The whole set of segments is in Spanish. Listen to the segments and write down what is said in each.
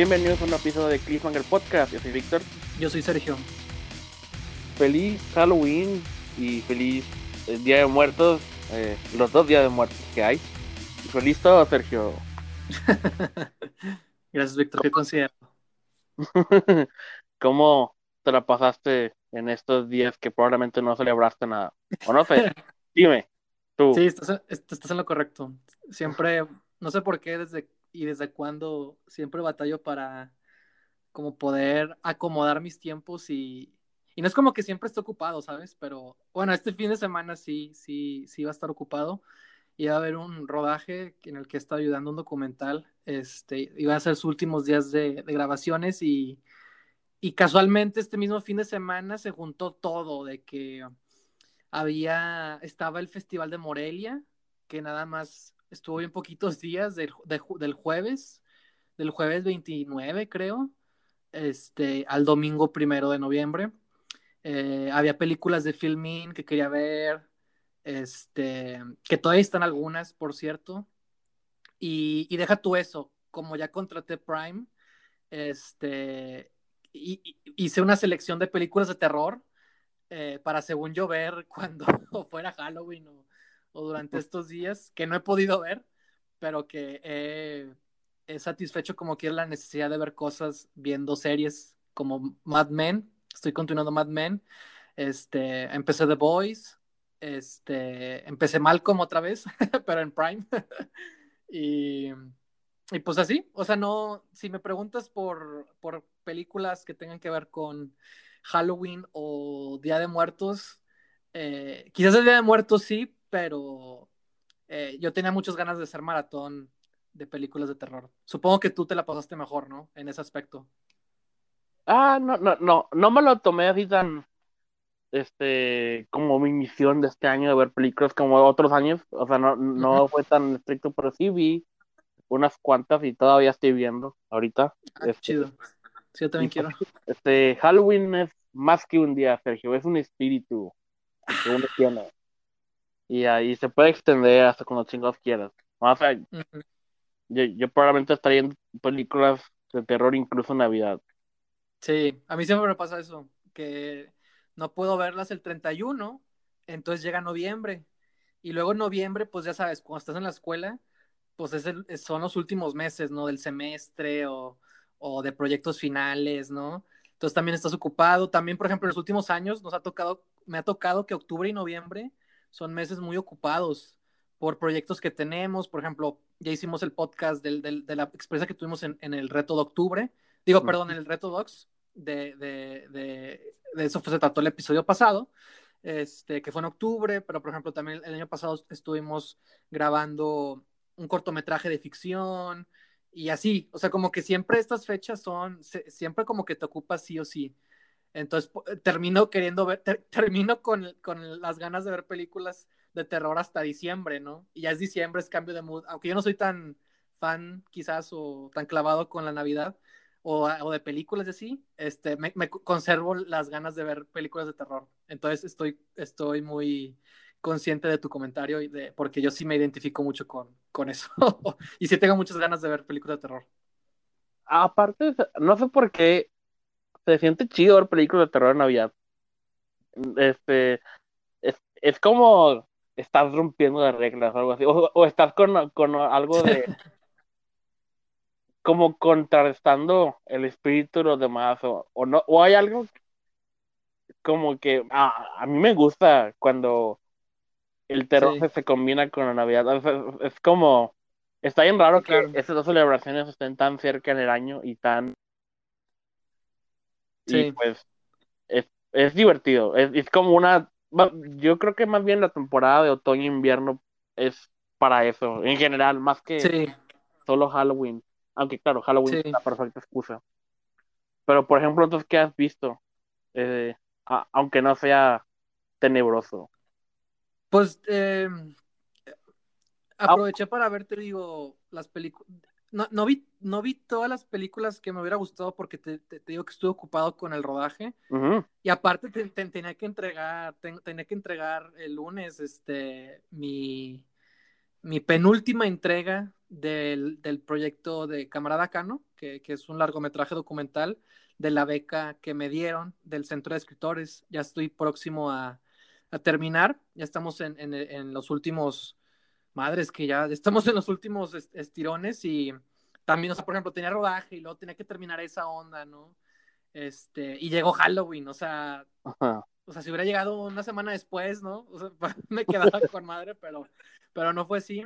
Bienvenidos a un episodio de Cliffhanger Podcast. Yo soy Víctor. Yo soy Sergio. Feliz Halloween y feliz eh, Día de Muertos. eh, los dos días de muertos que hay. Feliz todo, Sergio. Gracias, Víctor. ¿Qué considero? ¿Cómo te la pasaste en estos días que probablemente no celebraste nada? O no sé. Dime, tú. Sí, estás, estás en lo correcto. Siempre, no sé por qué desde y desde cuándo siempre batallo para como poder acomodar mis tiempos y, y no es como que siempre esté ocupado, ¿sabes? Pero bueno, este fin de semana sí, sí, sí va a estar ocupado va a haber un rodaje en el que está ayudando un documental. Este, iba a ser sus últimos días de, de grabaciones y, y casualmente este mismo fin de semana se juntó todo de que había, estaba el Festival de Morelia, que nada más estuvo bien poquitos días del, de, del jueves, del jueves 29 creo, este, al domingo primero de noviembre. Eh, había películas de filming que quería ver, este, que todavía están algunas, por cierto. Y, y deja tú eso, como ya contraté Prime, este, hice una selección de películas de terror eh, para, según yo, ver cuando fuera Halloween o, o, durante estos días, que no he podido ver, pero que he, he satisfecho como quiera la necesidad de ver cosas viendo series como Mad Men, estoy continuando Mad Men, este, empecé The Boys, este, empecé Malcolm otra vez, pero en Prime, y, y, pues así, o sea, no, si me preguntas por, por películas que tengan que ver con Halloween o Día de Muertos, eh, quizás el Día de Muertos sí, pero eh, yo tenía muchas ganas de hacer maratón de películas de terror. Supongo que tú te la pasaste mejor, ¿no? En ese aspecto. Ah, no, no, no, no me lo tomé así tan, este, como mi misión de este año de ver películas como otros años, o sea, no, no uh -huh. fue tan estricto, pero sí vi unas cuantas y todavía estoy viendo ahorita. Ah, este, chido. Sí, yo también quiero. Este, Halloween es más que un día, Sergio, es un espíritu que uno tiene. Y ahí se puede extender hasta cuando chingados quieras. O sea, uh -huh. yo, yo probablemente estaría en películas de terror incluso en Navidad. Sí, a mí siempre me pasa eso, que no puedo verlas el 31, entonces llega noviembre. Y luego en noviembre, pues ya sabes, cuando estás en la escuela, pues es el, son los últimos meses, ¿no? Del semestre o, o, de proyectos finales, ¿no? Entonces también estás ocupado. También, por ejemplo, en los últimos años nos ha tocado, me ha tocado que octubre y noviembre son meses muy ocupados por proyectos que tenemos. Por ejemplo, ya hicimos el podcast del, del, de la experiencia que tuvimos en, en el reto de octubre digo, perdón, en el reto Docs, de, de, de, de eso fue, se trató el episodio pasado, este, que fue en octubre, pero por ejemplo también el año pasado estuvimos grabando un cortometraje de ficción y así, o sea, como que siempre estas fechas son, se, siempre como que te ocupas sí o sí. Entonces termino queriendo ver, ter, termino con, con las ganas de ver películas de terror hasta diciembre, ¿no? Y ya es diciembre, es cambio de mood, aunque yo no soy tan fan quizás o tan clavado con la Navidad, o, o, de películas de así, este, me, me, conservo las ganas de ver películas de terror. Entonces estoy, estoy muy consciente de tu comentario y de, porque yo sí me identifico mucho con, con eso. y sí tengo muchas ganas de ver películas de terror. Aparte, no sé por qué se siente chido ver películas de terror en Navidad. Este, es, es como estás rompiendo las reglas o algo así. O, o estás con, con algo de como contrarrestando el espíritu de los demás o, o no o hay algo como que ah, a mí me gusta cuando el terror sí. se combina con la navidad es, es como está bien raro claro. que esas dos celebraciones estén tan cerca en el año y tan sí. y pues es, es divertido es, es como una yo creo que más bien la temporada de otoño invierno es para eso en general más que sí. solo Halloween aunque claro, Halloween sí. es la perfecta excusa. Pero, por ejemplo, entonces, ¿qué has visto? Eh, a, aunque no sea tenebroso. Pues, eh, aproveché ah. para ver, te digo, las películas. No, no, vi, no vi todas las películas que me hubiera gustado porque te, te, te digo que estuve ocupado con el rodaje. Uh -huh. Y aparte te, tenía que entregar, tenía que entregar el lunes este mi, mi penúltima entrega del, del proyecto de Camarada Cano, que, que, es un largometraje documental de la beca que me dieron del Centro de Escritores. Ya estoy próximo a, a terminar, ya estamos en, en, en, los últimos, madres que ya estamos en los últimos estirones y también, o sea, por ejemplo, tenía rodaje y luego tenía que terminar esa onda, ¿no? Este, y llegó Halloween, o sea, o sea, si hubiera llegado una semana después, ¿no? O sea, me quedaba con madre, pero, pero no fue así.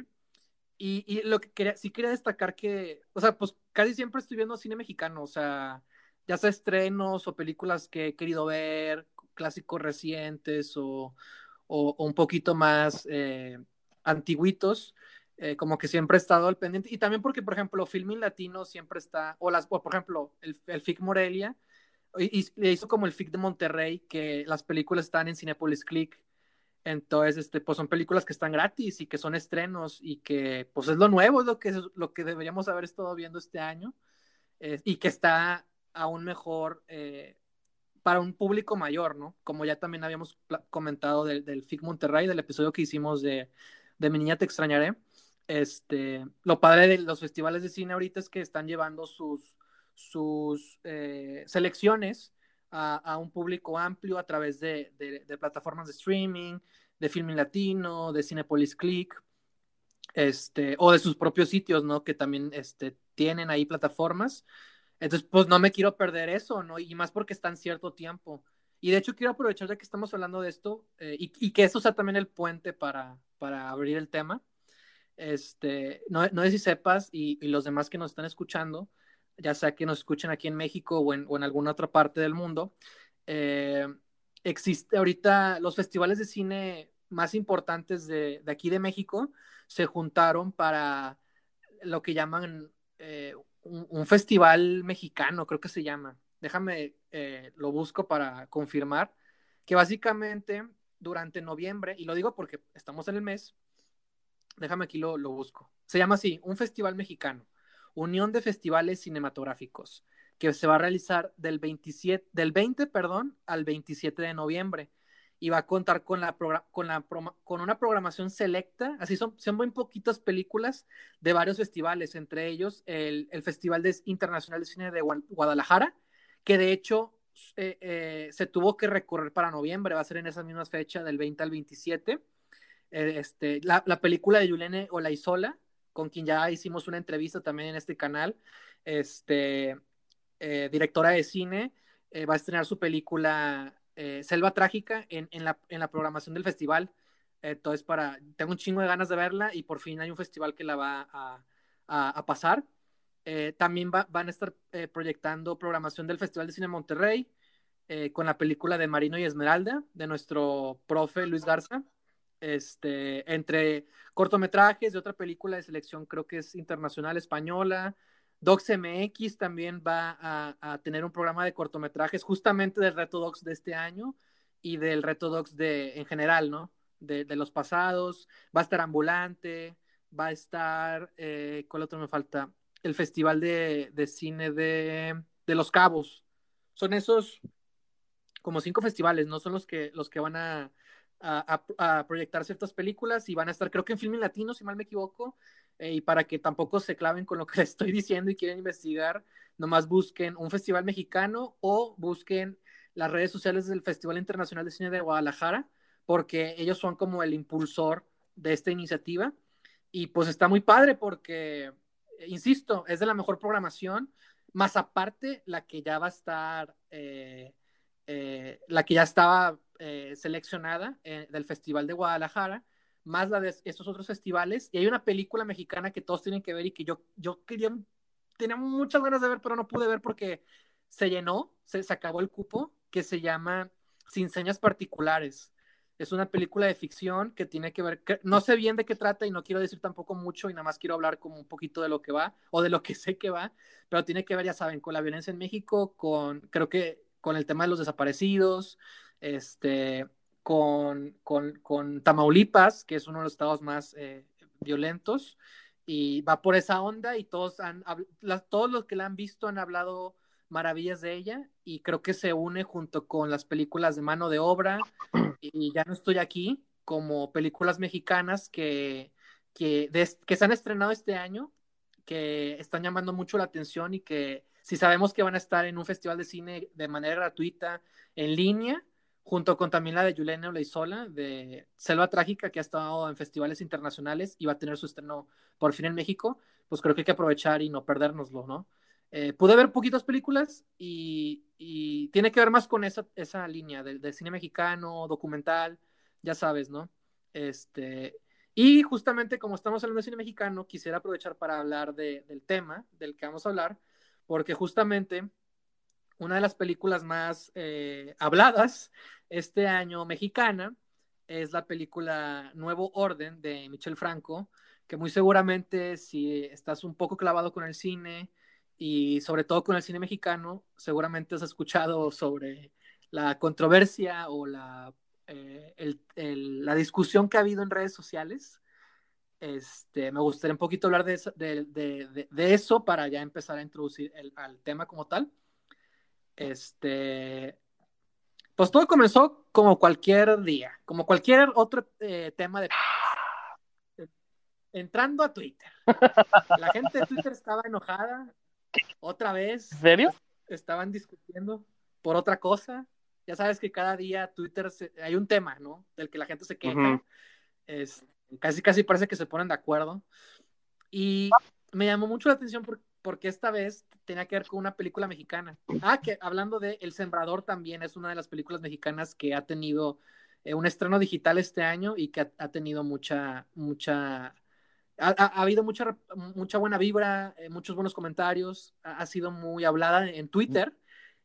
Y, y, lo que quería, sí quería destacar que, o sea, pues casi siempre estoy viendo cine mexicano, o sea, ya sea estrenos o películas que he querido ver, clásicos recientes o, o, o un poquito más eh, antiguitos, eh, como que siempre he estado al pendiente. Y también porque, por ejemplo, Filming Latino siempre está, o las, o por ejemplo, el, el FIC Morelia, y, y, hizo como el FIC de Monterrey, que las películas están en Cinepolis Click. Entonces, este, pues son películas que están gratis y que son estrenos y que, pues es lo nuevo, es lo que, es lo que deberíamos haber estado viendo este año eh, y que está aún mejor eh, para un público mayor, ¿no? Como ya también habíamos comentado del, del FIC Monterrey, del episodio que hicimos de, de Mi Niña Te Extrañaré. Este, lo padre de los festivales de cine ahorita es que están llevando sus, sus eh, selecciones a, a, un público amplio a través de, de, de, plataformas de streaming, de Filming Latino, de Cinepolis Click, este, o de sus propios sitios, ¿no? Que también este, tienen ahí plataformas. Entonces, pues no me quiero perder eso, ¿no? Y más porque está en cierto tiempo. Y de hecho quiero aprovechar ya que estamos hablando de esto eh, y, y, que eso sea también el puente para, para abrir el tema. Este, no, no sé si sepas y, y, los demás que nos están escuchando, ya sea que nos escuchen aquí en México o en, o en alguna otra parte del mundo, eh, existe ahorita los festivales de cine más importantes de, de, aquí de México se juntaron para lo que llaman eh, un, un, festival mexicano, creo que se llama. Déjame, eh, lo busco para confirmar, que básicamente durante noviembre, y lo digo porque estamos en el mes, déjame aquí lo, lo busco. Se llama así, un festival mexicano Unión de Festivales Cinematográficos, que se va a realizar del, 27, del 20 perdón, al 27 de noviembre y va a contar con, la, con, la, con una programación selecta, así son, son muy poquitas películas de varios festivales, entre ellos el, el Festival de, Internacional de Cine de Guadalajara, que de hecho eh, eh, se tuvo que recorrer para noviembre, va a ser en esas mismas fechas, del 20 al 27. Eh, este, la, la, película de Yulene Olaizola, con quien ya hicimos una entrevista también en este canal, este, directora de cine, va a estrenar su película Selva Trágica en, en, la, en, la, programación del festival. Entonces, para, tengo un chingo de ganas de verla y por fin hay un festival que la va a, a pasar. También va, van a estar proyectando programación del Festival de Cine Monterrey con la película de Marino y Esmeralda de nuestro profe Luis Garza este, entre cortometrajes de otra película de selección, creo que es internacional española. Docs MX también va a, tener un programa de cortometrajes justamente del Reto Docs de este año y del Reto Docs de, en general, ¿no? De, de los pasados. Va a estar Ambulante, va a estar, eh, ¿cuál otro me falta? El Festival de, Cine de, de, Los Cabos. Son esos como cinco festivales, ¿no? Son los que, los que van a, proyectar ciertas películas y van a estar, creo que en Filming Latino, si mal me equivoco, eh, y para que tampoco se claven con lo que les estoy diciendo y quieren investigar, nomás busquen un festival mexicano o busquen las redes sociales del Festival Internacional de Cine de Guadalajara, porque ellos son como el impulsor de esta iniciativa. Y pues está muy padre porque, insisto, es de la mejor programación, más aparte la que ya va a estar, eh, eh, la que ya estaba eh, seleccionada eh, del Festival de Guadalajara, más la de estos otros festivales. Y hay una película mexicana que todos tienen que ver y que yo, yo quería, tenía muchas ganas de ver, pero no pude ver porque se llenó, se, se acabó el cupo, que se llama Sin Señas Particulares. Es una película de ficción que tiene que ver, que no sé bien de qué trata y no quiero decir tampoco mucho y nada más quiero hablar como un poquito de lo que va o de lo que sé que va, pero tiene que ver, ya saben, con la violencia en México, con, creo que con el tema de los desaparecidos, este, con, con, con, Tamaulipas, que es uno de los estados más eh, violentos, y va por esa onda y todos, han, todos los que la han visto han hablado maravillas de ella y creo que se une junto con las películas de mano de obra y ya no estoy aquí como películas mexicanas que, que, de, que se han estrenado este año que están llamando mucho la atención y que si sabemos que van a estar en un festival de cine de manera gratuita en línea, junto con también la de Juliana Leizola de Selva Trágica, que ha estado en festivales internacionales y va a tener su estreno por fin en México, pues creo que hay que aprovechar y no perdérnoslo, ¿no? Eh, pude ver poquitas películas y, tiene que ver más con esa, esa línea del, cine mexicano, documental, ya sabes, ¿no? Este, y justamente como estamos hablando de cine mexicano, quisiera aprovechar para hablar del tema del que vamos a hablar, porque justamente una de las películas más eh, habladas este año mexicana es la película Nuevo Orden de Michel Franco, que muy seguramente si estás un poco clavado con el cine y sobre todo con el cine mexicano, seguramente has escuchado sobre la controversia o la, eh, la discusión que ha habido en redes sociales. Este, me gustaría un poquito hablar de eso, de, eso para ya empezar a introducir el, al tema como tal. Este, pues todo comenzó como cualquier día, como cualquier otro eh, tema de... Entrando a Twitter. La gente de Twitter estaba enojada otra vez. ¿En serio? Estaban discutiendo por otra cosa. Ya sabes que cada día Twitter hay un tema, ¿no? Del que la gente se queja. es, casi, casi parece que se ponen de acuerdo. Y me llamó mucho la atención porque porque esta vez tenía que ver con una película mexicana. Ah, que hablando de El Sembrador también es una de las películas mexicanas que ha tenido eh, un estreno digital este año y que ha, tenido mucha, mucha, ha, habido mucha, mucha buena vibra, eh, muchos buenos comentarios, ha, sido muy hablada en Twitter.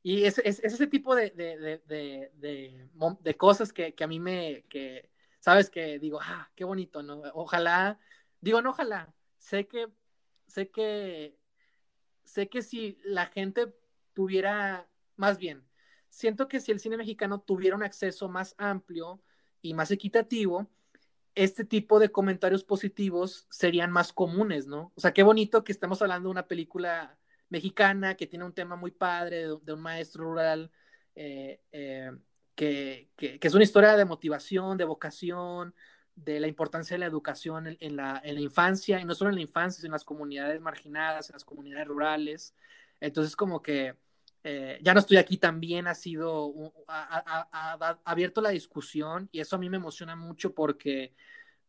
Y es, es, ese tipo de, de, de, de cosas que, que, a mí me, que, sabes, que digo, ah, qué bonito, ¿no? Ojalá, digo, no, ojalá, sé que, sé que sé que si la gente tuviera, más bien, siento que si el cine mexicano tuviera un acceso más amplio y más equitativo, este tipo de comentarios positivos serían más comunes, ¿no? O sea, qué bonito que estemos hablando de una película mexicana que tiene un tema muy padre de, un maestro rural, eh, eh, que, que, es una historia de motivación, de vocación, de la importancia de la educación en, la, en, la, infancia, y no solo en la infancia, sino en las comunidades marginadas, en las comunidades rurales. Entonces, como que eh, ya no estoy aquí también ha sido, abierto la discusión y eso a mí me emociona mucho porque,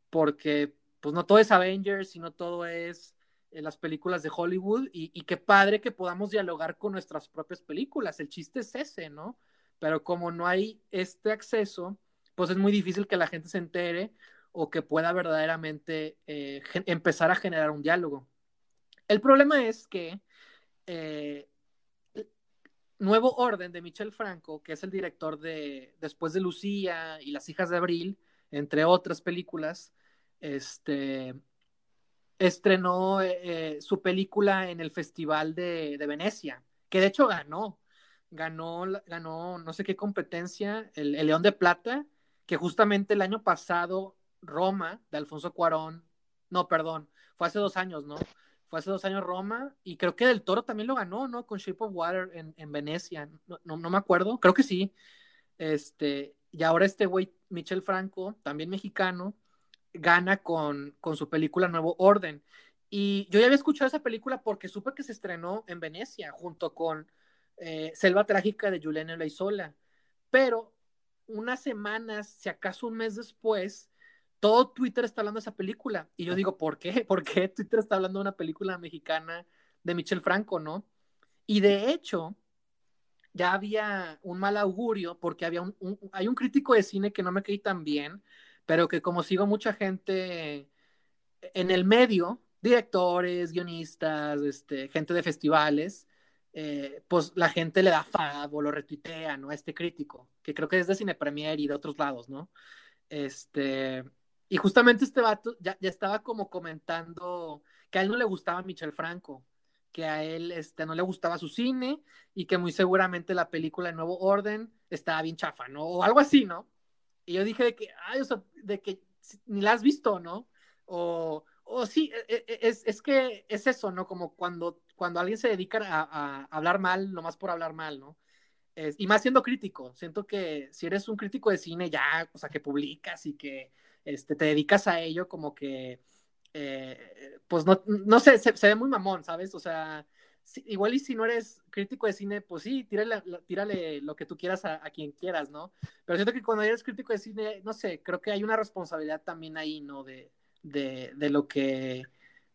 porque pues no todo es Avengers, sino todo es eh, las películas de Hollywood y, y qué padre que podamos dialogar con nuestras propias películas. El chiste es ese, ¿no? Pero como no hay este acceso, pues es muy difícil que la gente se entere o que pueda verdaderamente eh, empezar a generar un diálogo. El problema es que Nuevo Orden de Michel Franco, que es el director de Después de Lucía y Las hijas de Abril, entre otras películas, este, estrenó eh, su película en el Festival de, Venecia, que de hecho ganó, ganó, ganó no sé qué competencia, el León de Plata, que justamente el año pasado Roma, de Alfonso Cuarón, no, perdón, fue hace dos años, ¿no? Fue hace dos años Roma, y creo que Del Toro también lo ganó, ¿no? Con Shape of Water en, Venecia, no, me acuerdo, creo que sí. Este, y ahora este güey, Michel Franco, también mexicano, gana con, con su película Nuevo Orden. Y yo ya había escuchado esa película porque supe que se estrenó en Venecia junto con eh, Selva Trágica de Juliana Leizola. Pero unas semanas, si acaso un mes después, todo Twitter está hablando de esa película. Y yo digo, ¿por qué? ¿Por qué Twitter está hablando de una película mexicana de Michel Franco, no? Y de hecho, ya había un mal augurio porque había un, hay un crítico de cine que no me caí tan bien, pero que como sigo mucha gente en el medio, directores, guionistas, este, gente de festivales, eh, pues la gente le da fab o lo retuitea, ¿no? A este crítico, que creo que es de Cine Premier y de otros lados, ¿no? Este, y justamente este vato ya, ya, estaba como comentando que a él no le gustaba Michel Franco, que a él este, no le gustaba su cine y que muy seguramente la película de Nuevo Orden estaba bien chafa, ¿no? O algo así, ¿no? Y yo dije de que, ay, o sea, de que ni la has visto, ¿no? O, o sí, e, e, es, es, que es eso, ¿no? Como cuando, cuando alguien se dedica a, a hablar mal, nomás por hablar mal, ¿no? Es, y más siendo crítico, siento que si eres un crítico de cine ya, o sea, que publicas y que este, te dedicas a ello, como que eh, pues no, no sé, se, ve muy mamón, ¿sabes? O sea, igual y si no eres crítico de cine, pues sí, tírale, tírale lo que tú quieras a, quien quieras, ¿no? Pero siento que cuando eres crítico de cine, no sé, creo que hay una responsabilidad también ahí, ¿no? De, de, de lo que,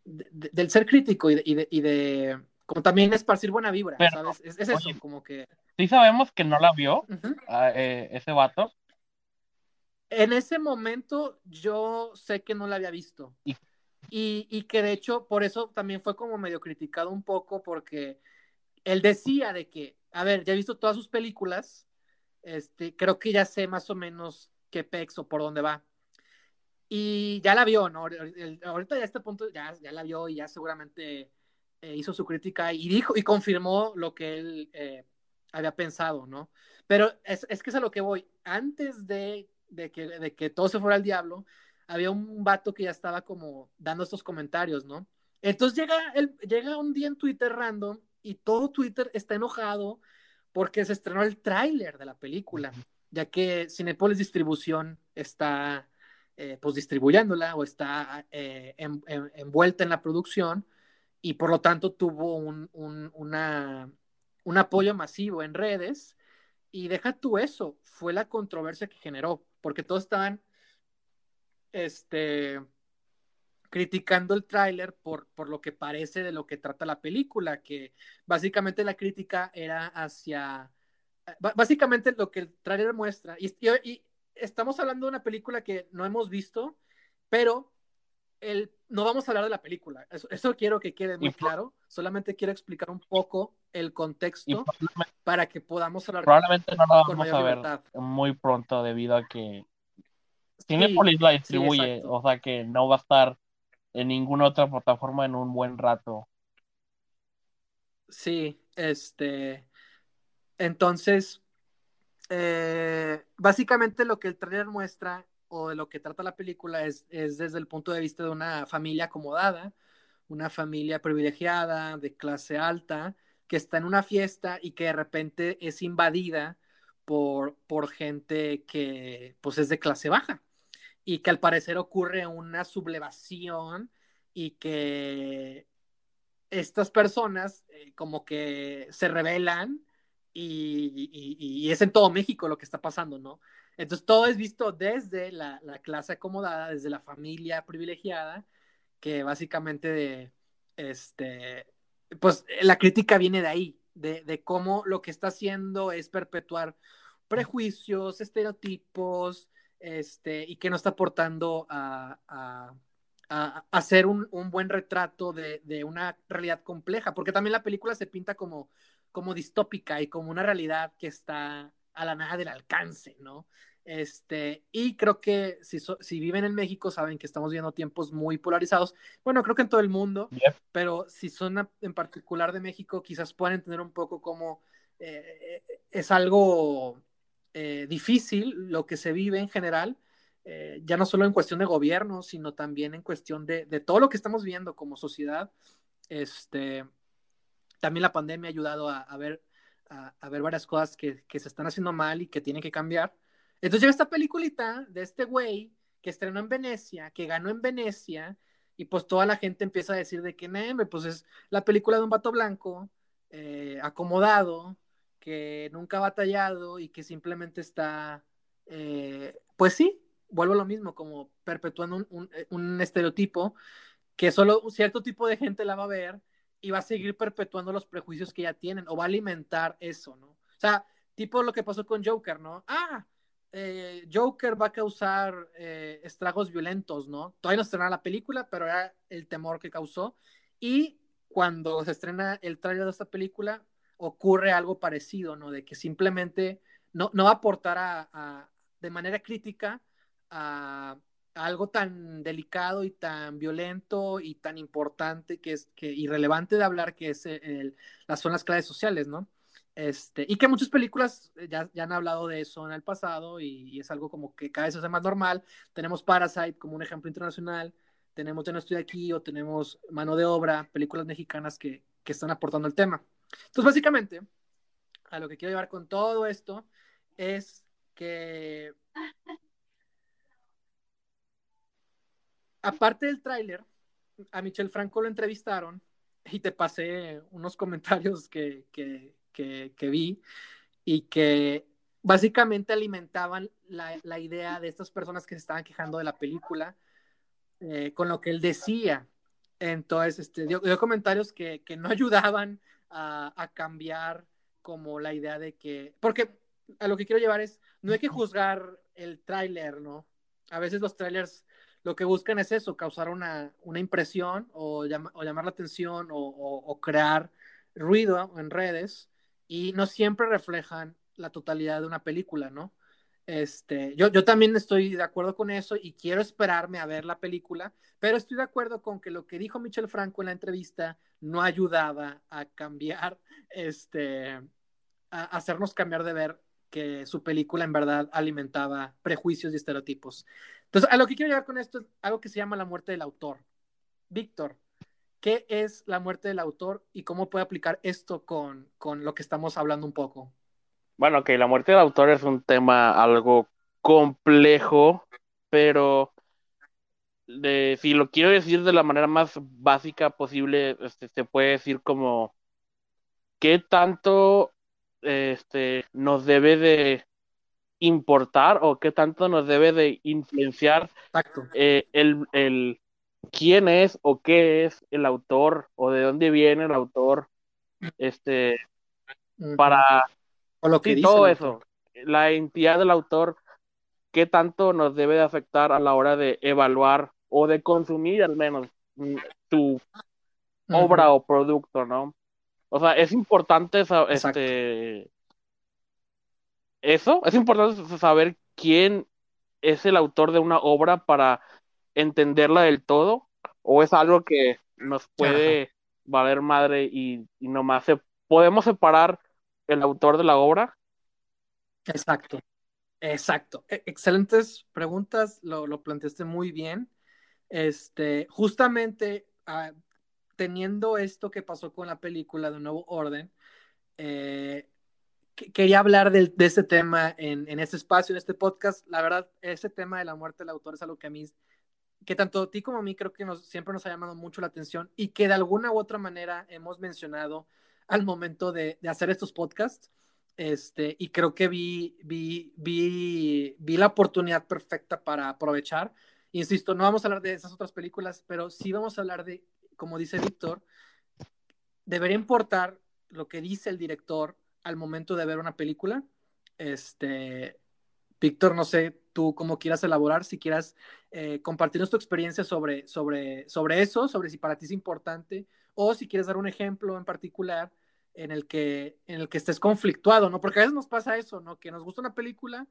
del ser crítico y de, y de, y de, como también esparcir buena vibra, ¿sabes? Es, eso, como que... Sí sabemos que no la vio eh, ese vato. En ese momento yo sé que no la había visto. Y, que de hecho por eso también fue como medio criticado un poco porque él decía de que, a ver, ya he visto todas sus películas, este, creo que ya sé más o menos qué pex o por dónde va. Y ya la vio, ¿no? Ahorita ya a este punto ya, ya la vio y ya seguramente eh, hizo su crítica y dijo y confirmó lo que él eh, había pensado, ¿no? Pero es, es, que es a lo que voy. Antes de, de, que, de que todo se fuera al diablo, había un vato que ya estaba como dando estos comentarios, ¿no? Entonces llega, él, llega un día en Twitter random y todo Twitter está enojado porque se estrenó el tráiler de la película, ya que Cinepolis Distribución está eh, pues distribuyéndola o está eh, envuelta en la producción y por lo tanto tuvo un, un, una, un apoyo masivo en redes. Y deja tú eso, fue la controversia que generó, porque todos estaban este, criticando el tráiler por, por lo que parece de lo que trata la película, que básicamente la crítica era hacia, básicamente lo que el tráiler muestra, y, y, estamos hablando de una película que no hemos visto, pero el, no vamos a hablar de la película, eso, quiero que quede muy claro, solamente quiero explicar un poco el contexto para que podamos hablar. Probablemente no la vamos a ver muy pronto debido a que Cinepolis la distribuye, o sea que no va a estar en ninguna otra plataforma en un buen rato. Sí, este. Entonces, eh, básicamente lo que el trailer muestra o de lo que trata la película es, es desde el punto de vista de una familia acomodada, una familia privilegiada, de clase alta, que está en una fiesta y que de repente es invadida por, por gente que pues es de clase baja y que al parecer ocurre una sublevación y que estas personas eh, como que se rebelan y, es en todo México lo que está pasando, ¿no? Entonces todo es visto desde la, clase acomodada, desde la familia privilegiada, que básicamente de, este, pues la crítica viene de ahí, de, de cómo lo que está haciendo es perpetuar prejuicios, estereotipos, este, y que no está aportando a, hacer un, buen retrato de, una realidad compleja, porque también la película se pinta como, como distópica y como una realidad que está a la nada del alcance, ¿no? Este, y creo que si, si viven en México saben que estamos viendo tiempos muy polarizados. Bueno, creo que en todo el mundo, pero si son en particular de México, quizás puedan entender un poco cómo eh, es algo eh, difícil lo que se vive en general, eh, ya no solo en cuestión de gobierno, sino también en cuestión de, todo lo que estamos viendo como sociedad. Este, también la pandemia ha ayudado a, ver, a, ver varias cosas que, se están haciendo mal y que tienen que cambiar. Entonces llega esta peliculita de este güey que estrenó en Venecia, que ganó en Venecia, y pues toda la gente empieza a decir de que, pues es la película de un vato blanco, eh, acomodado, que nunca ha batallado y que simplemente está, eh, pues sí, vuelvo a lo mismo, como perpetuando eh, un, estereotipo que solo un cierto tipo de gente la va a ver y va a seguir perpetuando los prejuicios que ya tienen o va a alimentar eso, ¿no? O sea, tipo lo que pasó con Joker, ¿no? Ah, eh, Joker va a causar estragos violentos, ¿no? Todavía no estrena la película, pero era el temor que causó. Y cuando se estrena el trailer de esta película, ocurre algo parecido, ¿no? De que simplemente no, no va a aportar a, de manera crítica a, algo tan delicado y tan violento y tan importante que es que irrelevante de hablar que es el, las son las clases sociales, ¿no? Este, y que muchas películas ya, ya han hablado de eso en el pasado y, es algo como que cada vez hace más normal. Tenemos Parasite como un ejemplo internacional, tenemos Ya no estoy aquí o tenemos Mano de Obra, películas mexicanas que, que están aportando el tema. Entonces, básicamente, a lo que quiero llevar con todo esto es que, aparte del tráiler, a Michel Franco lo entrevistaron y te pasé unos comentarios que, vi y que básicamente alimentaban la, idea de estas personas que se estaban quejando de la película eh, con lo que él decía. Entonces, este, dio, comentarios que, no ayudaban a, a, cambiar como la idea de que, porque a lo que quiero llevar es, no hay que juzgar el tráiler, ¿no? A veces los trailers lo que buscan es eso, causar una, impresión o, llamar la atención o, crear ruido en redes y no siempre reflejan la totalidad de una película, ¿no? Este, yo, yo también estoy de acuerdo con eso y quiero esperarme a ver la película, pero estoy de acuerdo con que lo que dijo Michel Franco en la entrevista no ayudaba a cambiar, este, a hacernos cambiar de ver que su película en verdad alimentaba prejuicios y estereotipos. Entonces, a lo que quiero llegar con esto es algo que se llama la muerte del autor. Víctor, ¿qué es la muerte del autor y cómo puede aplicar esto con, lo que estamos hablando un poco? Bueno, que la muerte del autor es un tema algo complejo, pero si lo quiero decir de la manera más básica posible, este, se puede decir como qué tanto este, nos debe de importar o qué tanto nos debe de influenciar eh, el, el, quién es o qué es el autor o de dónde viene el autor este para o lo que todo eso la entidad del autor qué tanto nos debe de afectar a la hora de evaluar o de consumir al menos tu obra o producto no o sea es importante este eso, es importante saber quién es el autor de una obra para entenderla del todo, o es algo que nos puede valer madre y, y nomás se, podemos separar el autor de la obra. Exacto, exacto. E, excelentes preguntas, lo, lo, planteaste muy bien. Este, justamente ah, teniendo esto que pasó con la película de Nuevo Orden, eh, quería hablar de, de ese tema en, en este espacio, en este podcast. La verdad, ese tema de la muerte del autor es algo que a mí, que tanto a ti como a mí creo que nos, siempre nos ha llamado mucho la atención y que de alguna u otra manera hemos mencionado al momento de, de hacer estos podcasts. Este, y creo que vi, vi, vi, vi la oportunidad perfecta para aprovechar. Insisto, no vamos a hablar de esas otras películas, pero sí vamos a hablar de, como dice Víctor, debería importar lo que dice el director al momento de ver una película. Este, Víctor, no sé tú cómo quieras elaborar, si quieras eh, compartirnos tu experiencia sobre, sobre, sobre eso, sobre si para ti es importante, o si quieres dar un ejemplo en particular en el que, en el que estés conflictuado, ¿no? Porque a veces nos pasa eso, ¿no? Que nos gusta una película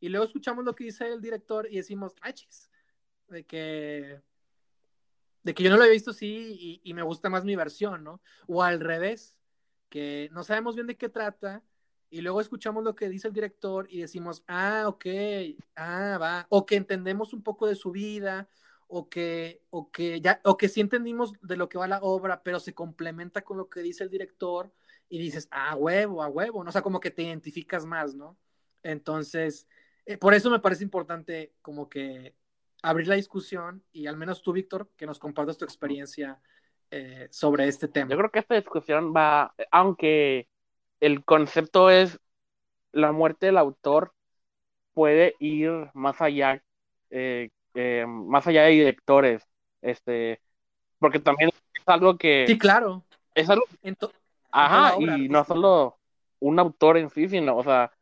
y luego escuchamos lo que dice el director y decimos, ¡ay, De que, de que yo no lo he visto así y, y me gusta más mi versión, ¿no? O al revés, que no sabemos bien de qué trata y luego escuchamos lo que dice el director y decimos, ah, ok, ah, va, o que entendemos un poco de su vida, o que, o que ya, o que sí entendimos de lo que va la obra, pero se complementa con lo que dice el director y dices, ah, huevo, a huevo, ¿no? o sea, como que te identificas más, ¿no? Entonces, eh, por eso me parece importante como que abrir la discusión y al menos tú, Víctor, que nos compartas tu experiencia eh, sobre este tema. Yo creo que esta discusión va, aunque el concepto es la muerte del autor, puede ir más allá, eh, eh, más allá de directores, este, porque también es algo que... Sí, claro. Es algo... Ajá, y no solo un autor en sí, sino, o sea,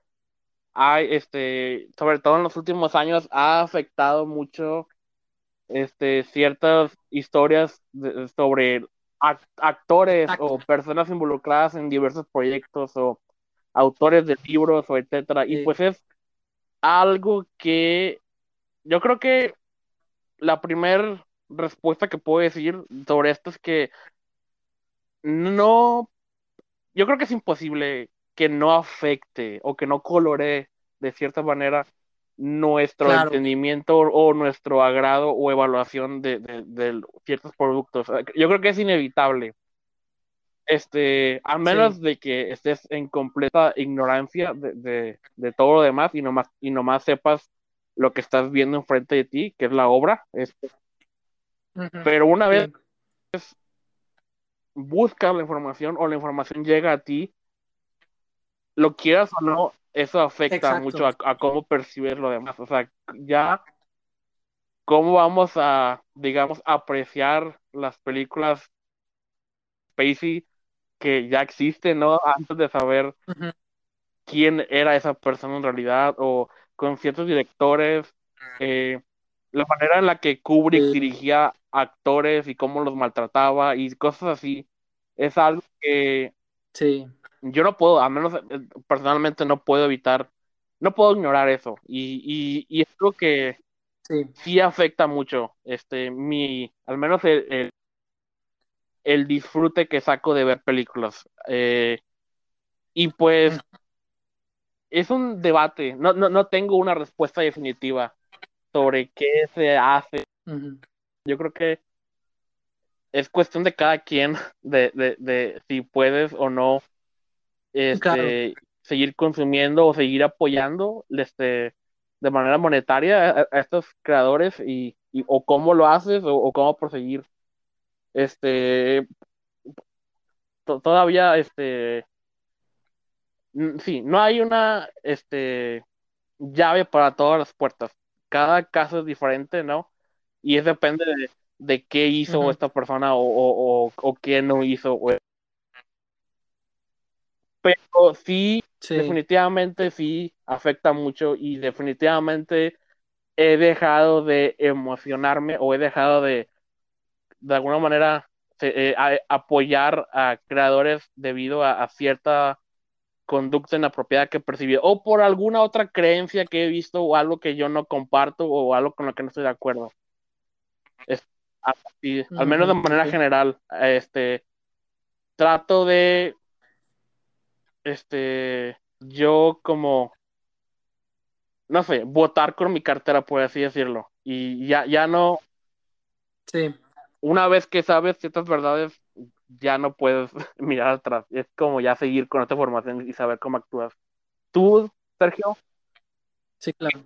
hay, este, sobre todo en los últimos años, ha afectado mucho este, ciertas historias sobre actores o personas involucradas en diversos proyectos o autores de libros o etcétera. Y pues es algo que yo creo que la primera respuesta que puedo decir sobre esto es que no, yo creo que es imposible que no afecte o que no colore de cierta manera nuestro entendimiento o, nuestro agrado o evaluación de, ciertos productos. Yo creo que es inevitable. Este, a menos de que estés en completa ignorancia de, todo lo demás y nomás, y nomás sepas lo que estás viendo enfrente de ti, que es la obra. Este. Pero una vez buscas la información o la información llega a ti, lo quieras o no, eso afecta mucho a, cómo percibes lo demás. O sea, ya cómo vamos a, digamos, apreciar las películas Spacey que ya existen, ¿no? Antes de saber quién era esa persona en realidad o con ciertos directores, eh, la manera en la que Kubrick dirigía actores y cómo los maltrataba y cosas así, es algo que sí. Yo no puedo, al menos eh, personalmente no puedo evitar, no puedo ignorar eso y, y, es algo que sí. afecta mucho, este, mi, al menos el, el, disfrute que saco de ver películas. Eh, y pues es un debate, no, no, no tengo una respuesta definitiva sobre qué se hace. Yo creo que es cuestión de cada quien de, de, de si puedes o no este, seguir consumiendo o seguir apoyando este, de manera monetaria a, estos creadores y, o cómo lo haces o, cómo proseguir. Este todavía este sí, no hay una este llave para todas las puertas. Cada caso es diferente, ¿no? Y es depende de, qué hizo esta persona o, o, o, qué no hizo. Pero sí, definitivamente sí afecta mucho y definitivamente he dejado de emocionarme o he dejado de, de alguna manera, eh, apoyar a creadores debido a, cierta conducta inapropiada que percibí o por alguna otra creencia que he visto o algo que yo no comparto o algo con lo que no estoy de acuerdo. al menos de manera general, este trato de este, yo como, no sé, votar con mi cartera, por así decirlo. Y ya, ya no. Sí. Una vez que sabes ciertas verdades, ya no puedes mirar atrás. Es como ya seguir con esta formación y saber cómo actúas. ¿Tú, Sergio? Sí, claro.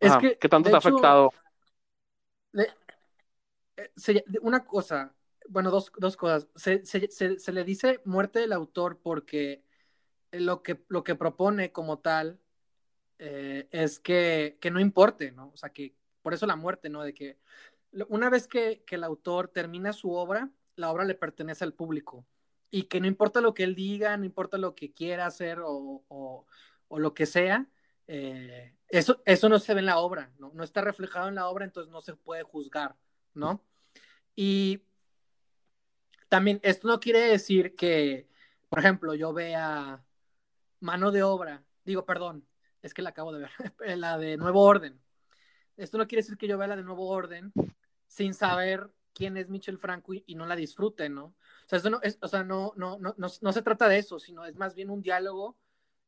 es que, ¿Qué tanto te ha afectado? Eh, una cosa, bueno, dos, dos cosas. Se, se, se, le dice muerte del autor porque lo que, lo que propone como tal eh, es que, no importe, ¿no? O sea, que por eso la muerte, ¿no? De que una vez que, el autor termina su obra, la obra le pertenece al público y que no importa lo que él diga, no importa lo que quiera hacer o, lo que sea, eh, eso, eso no se ve en la obra, ¿no? No está reflejado en la obra, entonces no se puede juzgar, ¿no? Y también esto no quiere decir que, por ejemplo, yo vea mano de obra, digo, perdón, es que la acabo de ver, la de Nuevo Orden. Esto no quiere decir que yo vea la de Nuevo Orden sin saber quién es Michel Franco y, no la disfrute, ¿no? O sea, no, es, o sea no, no, no, no, se trata de eso, sino es más bien un diálogo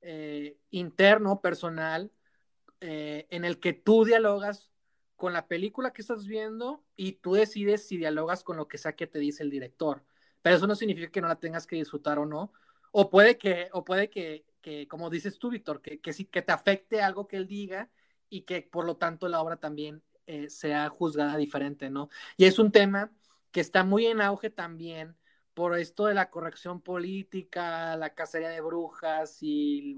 eh, interno, personal, eh, en el que tú dialogas con la película que estás viendo y tú decides si dialogas con lo que sea que te dice el director. Pero eso no significa que no la tengas que disfrutar o no. O puede que, o puede que que, como dices tú, Víctor, que, que, que te afecte algo que él diga y que por lo tanto la obra también eh, sea juzgada diferente, ¿no? Y es un tema que está muy en auge también por esto de la corrección política, la cacería de brujas y,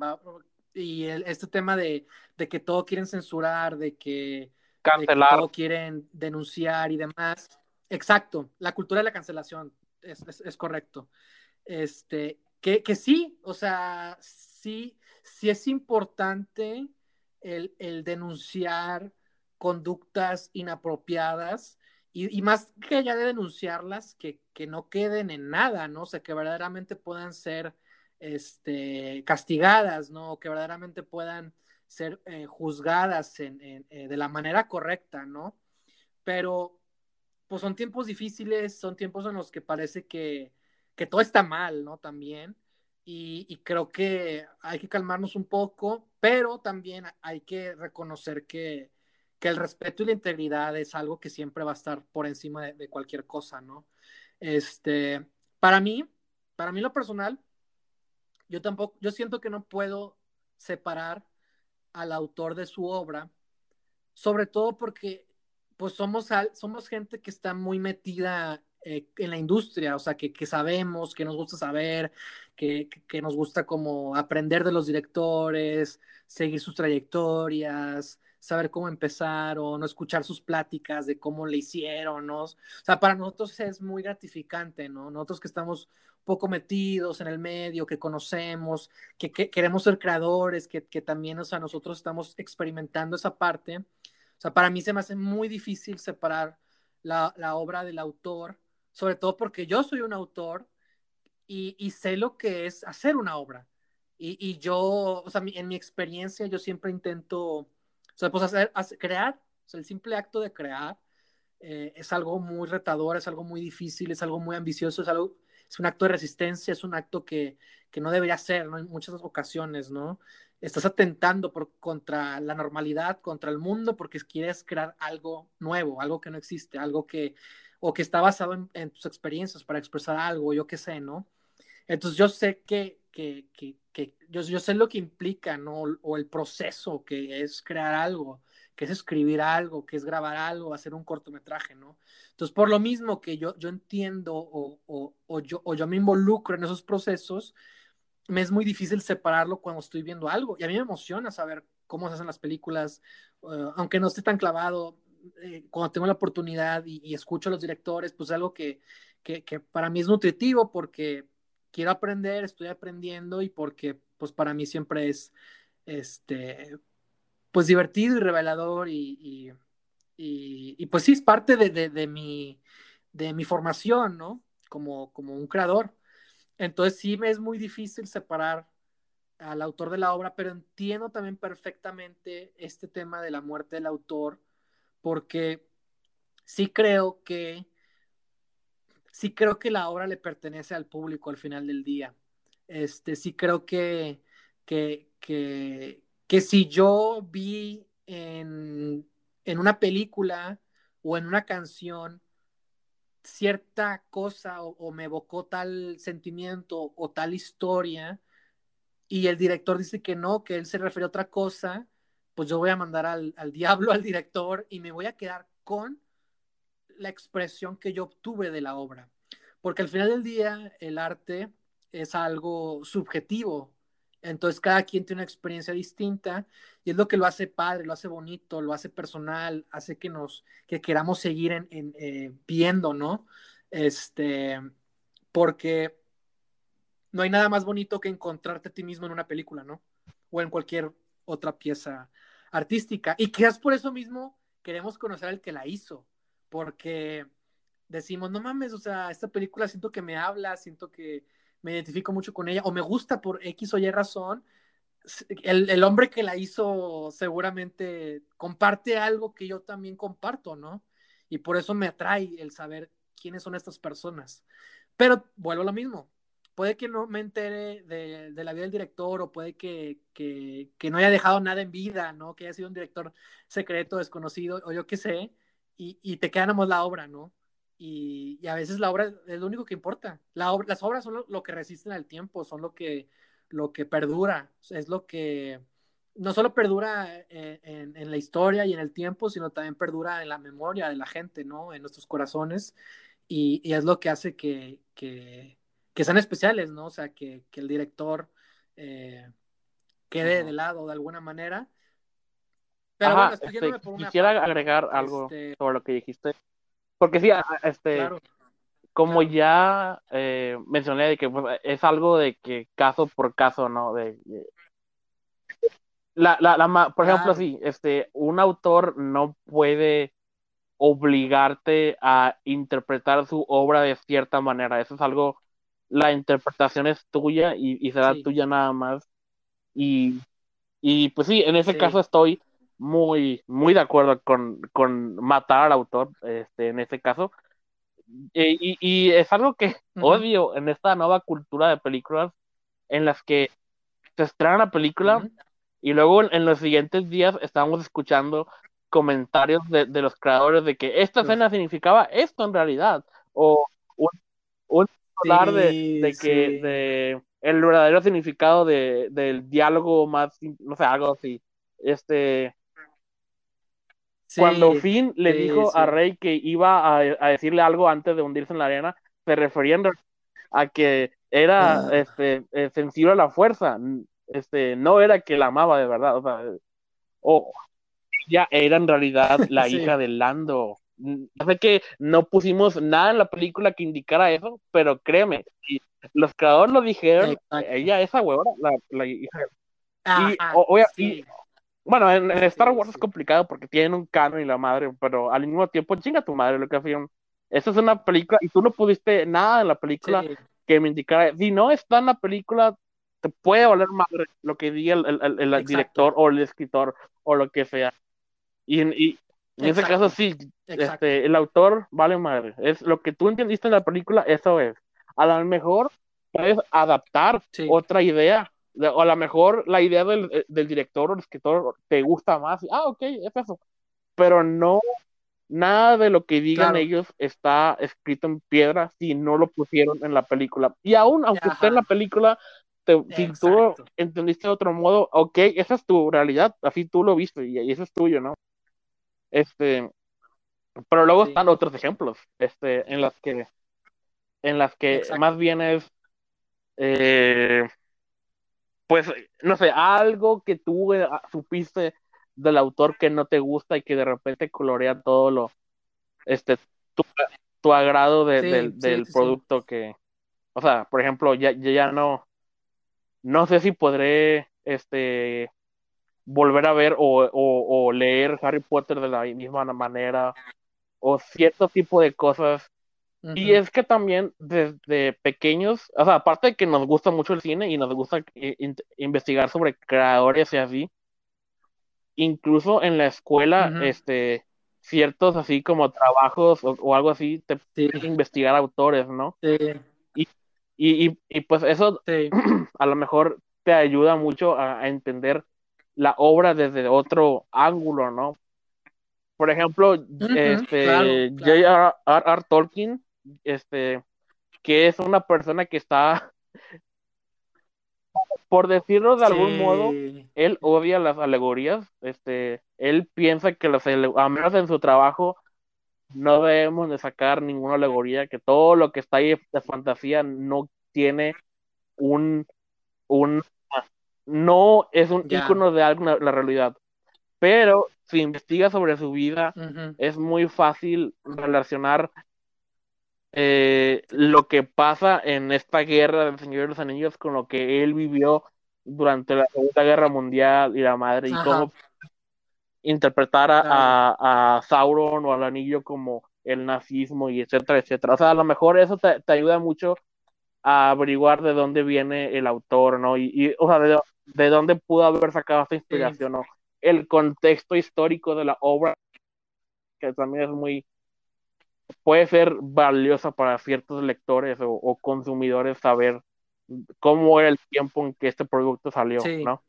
y este tema de, de, que todo quieren censurar, de que, todo quieren denunciar y demás. Exacto, la cultura de la cancelación, es, es, es correcto. Este, que, que, sí, o sea, sí, sí es importante el, denunciar conductas inapropiadas y, más que allá de denunciarlas, que, no queden en nada, ¿no? O sea, que verdaderamente puedan ser este, castigadas, ¿no? Que verdaderamente puedan ser eh, juzgadas eh, de la manera correcta, ¿no? Pero, pues son tiempos difíciles, son tiempos en los que parece que todo está mal, ¿no? También. Y, creo que hay que calmarnos un poco, pero también hay que reconocer que, el respeto y la integridad es algo que siempre va a estar por encima de, cualquier cosa, ¿no? Este, para mí, para mí lo personal, yo tampoco, yo siento que no puedo separar al autor de su obra, sobre todo porque pues somos, somos gente que está muy metida eh, en la industria, o sea, que, que, sabemos, que nos gusta saber, que, que, nos gusta como aprender de los directores, seguir sus trayectorias, saber cómo empezaron, escuchar sus pláticas de cómo le hicieron, ¿no? O sea, para nosotros es muy gratificante, ¿no? Nosotros que estamos poco metidos en el medio, que conocemos, que, queremos ser creadores, que, también, o sea, nosotros estamos experimentando esa parte. O sea, para mí se me hace muy difícil separar la, obra del autor, sobre todo porque yo soy un autor y, sé lo que es hacer una obra. Y, yo, o sea, en mi experiencia, yo siempre intento, o sea, pues hacer, crear, o sea, el simple acto de crear eh, es algo muy retador, es algo muy difícil, es algo muy ambicioso, es algo es un acto de resistencia, es un acto que, no debería ser. En muchas ocasiones, ¿no? Estás atentando por, contra la normalidad, contra el mundo, porque quieres crear algo nuevo, algo que no existe, algo que, o que está basado en, tus experiencias para expresar algo, yo qué sé, ¿no? Entonces yo sé que, que, que, que yo, yo, sé lo que implica, ¿no? O el proceso que es crear algo que es escribir algo, que es grabar algo, hacer un cortometraje, ¿no? Entonces, por lo mismo que yo, yo entiendo o, o, o, yo, o yo me involucro en esos procesos, me es muy difícil separarlo cuando estoy viendo algo. Y a mí me emociona saber cómo se hacen las películas, eh, aunque no esté tan clavado, eh, cuando tengo la oportunidad y, escucho a los directores, pues algo que, que, para mí es nutritivo porque quiero aprender, estoy aprendiendo y porque pues para mí siempre es, este, pues divertido y revelador y, y, pues sí, es parte de, de, mi, de mi formación, ¿no? Como, como un creador. Entonces sí me es muy difícil separar al autor de la obra, pero entiendo también perfectamente este tema de la muerte del autor, porque sí creo que sí creo que la obra le pertenece al público al final del día. Este, sí creo que, que, que, que si yo vi en, una película o en una canción cierta cosa o, me evocó tal sentimiento o tal historia y el director dice que no, que él se refiere a otra cosa, pues yo voy a mandar al, al diablo al director y me voy a quedar con la expresión que yo obtuve de la obra. Porque al final del día el arte es algo subjetivo, entonces cada quien tiene una experiencia distinta y es lo que lo hace padre, lo hace bonito, lo hace personal, hace que nos, que queramos seguir en, eh, viendo, ¿no? Este, porque no hay nada más bonito que encontrarte a ti mismo en una película, ¿no? O en cualquier otra pieza artística. Y quizás por eso mismo queremos conocer al que la hizo, porque decimos, no mames, o sea, esta película siento que me habla, siento que me identifico mucho con ella o me gusta por X o Y razón, el, hombre que la hizo seguramente comparte algo que yo también comparto, ¿no? Y por eso me atrae el saber quiénes son estas personas. Pero vuelvo a lo mismo. Puede que no me entere de, la vida del director o puede que, no haya dejado nada en vida, ¿no? Que haya sido un director secreto, desconocido o yo qué sé, y, y te queda la obra, ¿no? y, a veces la obra es lo único que importa. La las obras son lo, que resisten al tiempo, son lo que, lo que perdura, es lo que no solo perdura eh, en, la historia y en el tiempo, sino también perdura en la memoria de la gente, ¿no? En nuestros corazones y, es lo que hace que, que, sean especiales, ¿no? O sea, que, el director eh, quede de lado de alguna manera. Pero bueno, este, quisiera agregar algo este sobre lo que dijiste porque sí, este, como ya eh, mencioné, de que pues, es algo de que caso por caso, ¿no? De, la, la, la, por ejemplo, sí, este, un autor no puede obligarte a interpretar su obra de cierta manera. Eso es algo, la interpretación es tuya y, será tuya nada más. Y, y pues sí, en ese caso estoy muy, muy de acuerdo con, con matar al autor, este, en este caso. E, y, y, es algo que odio en esta nueva cultura de películas en las que se estrena la película y luego en, los siguientes días estamos escuchando comentarios de, de los creadores de que esta escena significaba esto en realidad o un, un hablar de, de, que de el verdadero significado de, del diálogo más no sé algo así este Cuando Finn le dijo a Rey que iba a, decirle algo antes de hundirse en la arena, se referían a que era ah. este, eh, sensible a la fuerza, este, no era que la amaba de verdad, o sea, o ella era en realidad la hija de Lando. No sé que no pusimos nada en la película que indicara eso, pero créeme, los creadores lo dijeron, ella esa huevona, la, la hija. y, bueno, en, Star Wars es complicado porque tienen un canon y la madre, pero al mismo tiempo chinga tu madre lo que hacían. Esa es una película y tú no pudiste nada en la película que me indicara. Si no está en la película, te puede valer madre lo que diga el, el, director o el escritor o lo que sea. Y, y en ese caso sí, este, el autor vale madre. Es lo que tú entendiste en la película, eso es. A lo mejor puedes adaptar otra idea o a lo mejor la idea del, eh, del, director o el escritor te gusta más, ah, ok, es eso, pero no, nada de lo que digan ellos está escrito en piedra si no lo pusieron en la película. Y aún, aunque esté en la película, si tú entendiste de otro modo, ok, esa es tu realidad, así tú lo viste y, eso es tuyo, ¿no? Este, pero luego están otros ejemplos, este, en las que, en las que más bien es, eh, pues, no sé, algo que tú eh, supiste del autor que no te gusta y que de repente colorea todo lo, este, tu, agrado del producto que, o sea, por ejemplo, ya, ya no, no sé si podré, este, volver a ver o, leer Harry Potter de la misma manera o cierto tipo de cosas y es que también desde pequeños, o sea, aparte de que nos gusta mucho el cine y nos gusta investigar sobre creadores y así, incluso en la escuela, este, ciertos así como trabajos o, algo así, te sí. investigar autores, ¿no? Sí. Y, y, pues eso a lo mejor te ayuda mucho a, entender la obra desde otro ángulo, ¿no? Por ejemplo, este J.R.R. Tolkien este, que es una persona que está, por decirlo de algún modo, él odia las alegorías, este, él piensa que las, a menos en su trabajo, no debemos de sacar ninguna alegoría, que todo lo que está ahí de fantasía no tiene un, un no es un icono de algo, la realidad. Pero si investiga sobre su vida, es muy fácil relacionar eh, lo que pasa en esta guerra del Señor de los Anillos con lo que él vivió durante la Segunda Guerra Mundial y la madre, y cómo interpretar a, Sauron o al anillo como el nazismo y etcétera, etcétera. O sea, a lo mejor eso te, ayuda mucho a averiguar de dónde viene el autor, ¿no? Y, o sea, de, dónde pudo haber sacado esta inspiración, ¿no? El contexto histórico de la obra, que también es muy, puede ser valiosa para ciertos lectores o, consumidores saber cómo era el tiempo en que este producto salió, ¿no?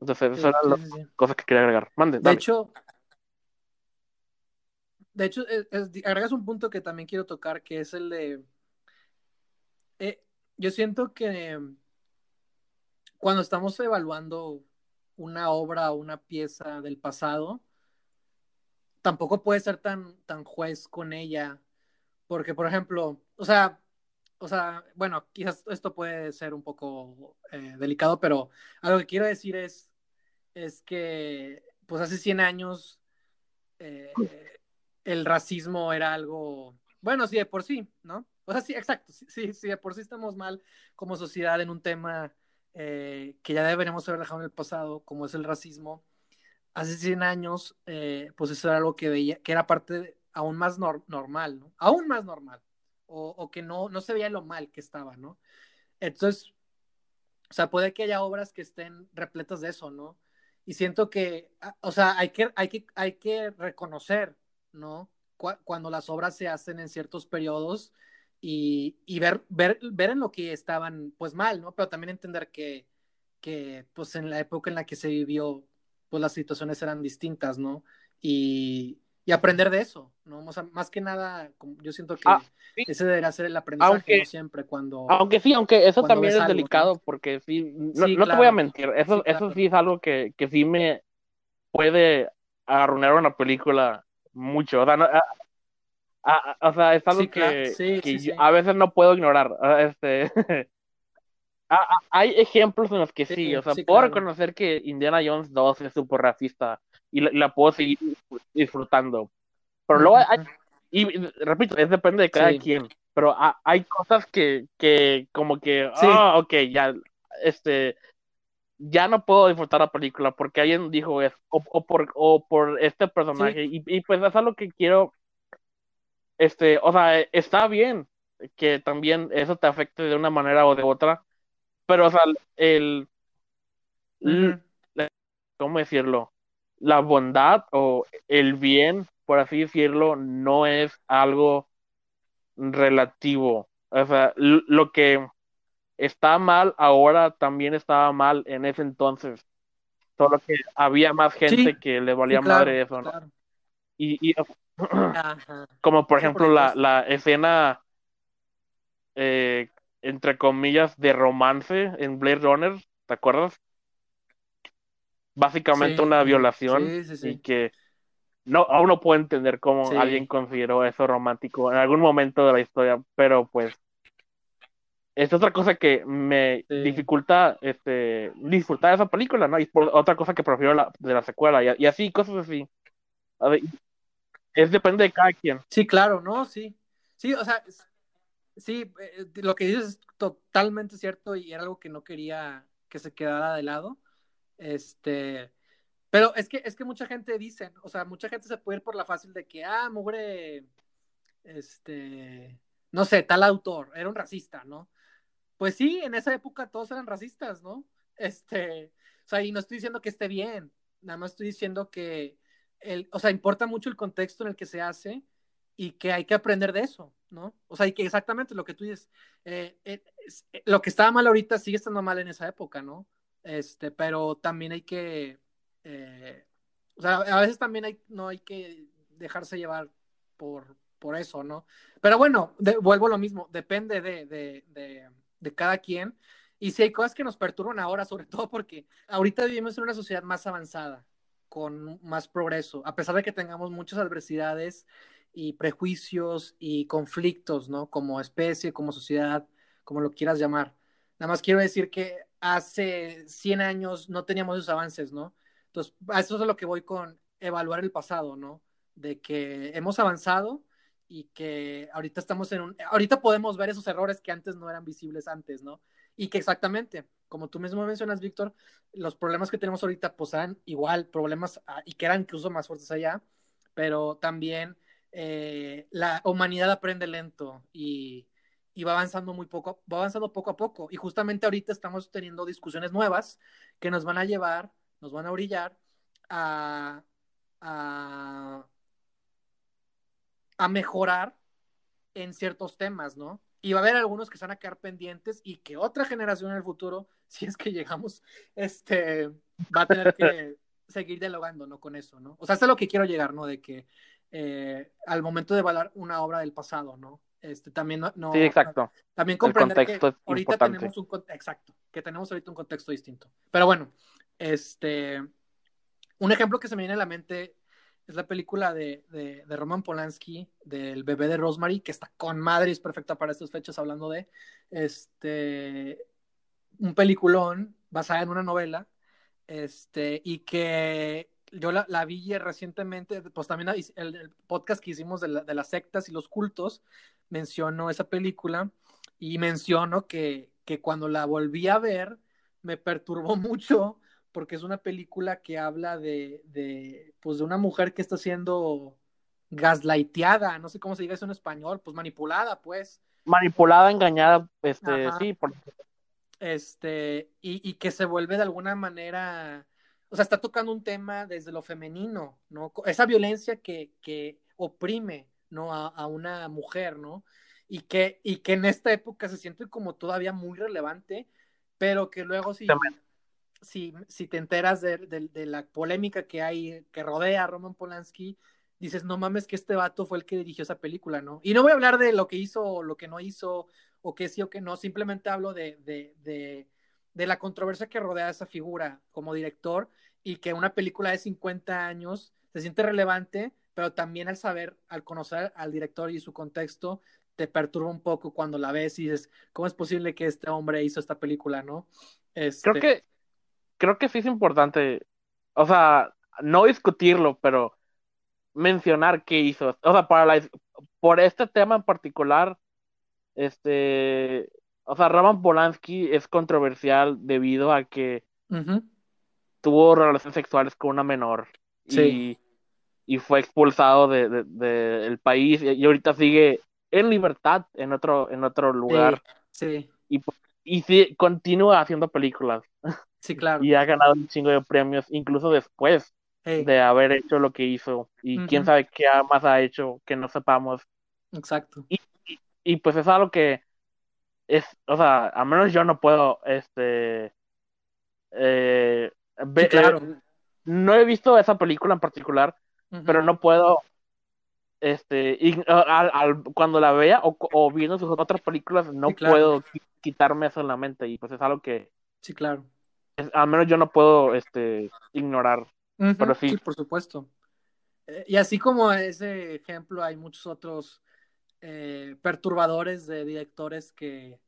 Entonces, esas eran las cosas que quería agregar. Mande, de hecho, de hecho, agregas un punto que también quiero tocar, que es el de. Eh, yo siento que cuando estamos evaluando una obra o una pieza del pasado, tampoco puede ser tan, tan juez con ella, porque, por ejemplo, o sea, o sea, bueno, quizás esto puede ser un poco eh, delicado, pero algo que quiero decir es, es que, pues hace 100 años, eh, el racismo era algo, bueno, sí, de por sí, ¿no? O sea, sí, exacto, sí, sí, de por sí estamos mal como sociedad en un tema eh, que ya deberíamos haber dejado en el pasado, como es el racismo hace 100 años, eh, pues eso era algo que veía, que era parte aún más normal, ¿no? Aún más normal, o, que no, no se veía lo mal que estaba, ¿no? Entonces, o sea, puede que haya obras que estén repletas de eso, ¿no? Y siento que, ah, o sea, hay que, hay que, hay que reconocer, ¿no? cuando las obras se hacen en ciertos periodos y, y, ver, ver, ver en lo que estaban, pues mal, ¿no? Pero también entender que, que, pues en la época en la que se vivió, pues las situaciones eran distintas, ¿no? Y, y aprender de eso, ¿no? O sea, más que nada, yo siento que ah, ese debería ser el aprendizaje siempre cuando... Aunque sí, aunque eso también es delicado, porque sí, no, te voy a mentir, eso, eso sí es algo que, que sí me puede arruinar una película mucho. O sea, o sea es algo que, a veces no puedo ignorar. Este, hay ejemplos en los que sí, o sea, puedo reconocer que Indiana Jones 2 es súper racista y la, puedo seguir disfrutando. Pero luego hay, y repito, es depende de cada quien, pero hay cosas que, que como que, ah, ok, ya, este, ya no puedo disfrutar la película porque alguien dijo eso, o, por, o por este personaje, y, y, pues es algo que quiero, este, o sea, está bien que también eso te afecte de una manera o de otra, pero, o sea, el, ¿cómo decirlo? La bondad o el bien, por así decirlo, no es algo relativo. O sea, lo que está mal ahora también estaba mal en ese entonces. Solo que había más gente que le valía madre eso, ¿no? Y, como por ejemplo la, la, escena, eh, entre comillas, de romance en Blade Runner, ¿te acuerdas? Básicamente una violación y que no, aún no puedo entender cómo alguien consideró eso romántico en algún momento de la historia, pero pues es otra cosa que me dificulta este, disfrutar de esa película, ¿no? Y por otra cosa que prefiero la, de la secuela, y, así, cosas así. Es depende de cada quien. Sí, claro, ¿no? Sí. Sí, o sea, sí, eh, lo que dices es totalmente cierto y era algo que no quería que se quedara de lado. Este, pero es que, es que mucha gente dice, o sea, mucha gente se puede ir por la fácil de que, ah, mugre, este, no sé, tal autor, era un racista, ¿no? Pues sí, en esa época todos eran racistas, ¿no? Este, o sea, y no estoy diciendo que esté bien, nada más estoy diciendo que, el, o sea, importa mucho el contexto en el que se hace y que hay que aprender de eso, ¿no? O sea, y que exactamente lo que tú dices, eh, eh, eh, lo que estaba mal ahorita sigue estando mal en esa época, ¿no? Este, pero también hay que, o sea, a veces también hay, no hay que dejarse llevar por, por eso, ¿no? Pero bueno, vuelvo a lo mismo, depende de, de, de cada quien. Y si hay cosas que nos perturban ahora, sobre todo porque ahorita vivimos en una sociedad más avanzada, con más progreso, a pesar de que tengamos muchas adversidades y prejuicios y conflictos, ¿no? Como especie, como sociedad, como lo quieras llamar. Nada más quiero decir que hace 100 años no teníamos esos avances, ¿no? Entonces, a eso es a lo que voy con evaluar el pasado, ¿no? De que hemos avanzado, y que ahorita estamos en un, ahorita podemos ver esos errores que antes no eran visibles antes, ¿no? Y que exactamente, como tú mismo mencionas, Víctor, los problemas que tenemos ahorita pues eran igual problemas ah, y que eran incluso más fuertes allá, pero también eh, la humanidad aprende lento y, y, va avanzando muy poco, va avanzando poco a poco. Y justamente ahorita estamos teniendo discusiones nuevas que nos van a llevar, nos van a orillar a, a a mejorar en ciertos temas, ¿no? Y va a haber algunos que se van a quedar pendientes y que otra generación en el futuro, si es que llegamos, este, va a tener que seguir dialogando, ¿no? Con eso, ¿no? O sea, eso es lo que quiero llegar, ¿no? De que eh, al momento de evaluar una obra del pasado, ¿no? Este, también no, sí, exacto. También comprender que ahorita tenemos un exacto, que tenemos ahorita un contexto distinto. Pero bueno, este, un ejemplo que se me viene a la mente es la película de, de, Roman Polanski, del bebé de Rosemary, que está con madre es perfecta para estas fechas hablando de este un peliculón basada en una novela, este, y que yo la, vi recientemente, pues también el, podcast que hicimos de, las sectas y los cultos mencionó esa película y menciono que, que cuando la volví a ver me perturbó mucho porque es una película que habla de, de, pues de una mujer que está siendo gaslighteada, no sé cómo se diga eso en español, pues manipulada, pues. Manipulada, engañada, este, sí, Este, y, y, que se vuelve de alguna manera, o sea, está tocando un tema desde lo femenino, ¿no? Esa violencia que, que oprime, ¿no? A, a, una mujer, ¿no? Y que, y que en esta época se siente como todavía muy relevante, pero que luego sí si, si te enteras de, la polémica que hay, que rodea a Roman Polanski, dices, no mames que este vato fue el que dirigió esa película, ¿no? Y no voy a hablar de lo que hizo o lo que no hizo, o que sí o que no, simplemente hablo de, de, de la controversia que rodea a esa figura como director y que una película de 50 años se siente relevante, pero también al saber, al conocer al director y su contexto, te perturba un poco cuando la ves y dices, ¿cómo es posible que este hombre hizo esta película, no? Este... Creo que creo que sí es importante, o sea, no discutirlo, pero mencionar qué hizo. O sea, para la, por este tema en particular, este, o sea, Roman Polanski es controversial debido a que tuvo relaciones sexuales con una menor y, y, fue expulsado del de, país y, ahorita sigue en libertad en otro, en otro lugar. Sí. Y, y sí, continúa haciendo películas. Sí, claro. Y ha ganado un chingo de premios, incluso después de haber hecho lo que hizo. Y quién sabe qué más ha hecho que no sepamos. Exacto. Y, y, pues es algo que es, o sea, a menos yo no puedo, este, eh, ver, claro. Eh, no he visto esa película en particular, pero no puedo este y, al, cuando la vea o, o, viendo sus otras películas no puedo quitarme eso en la mente y pues es algo que sí claro al menos yo no puedo este ignorar pero sí. por supuesto eh, y así como ese ejemplo hay muchos otros eh, perturbadores de directores que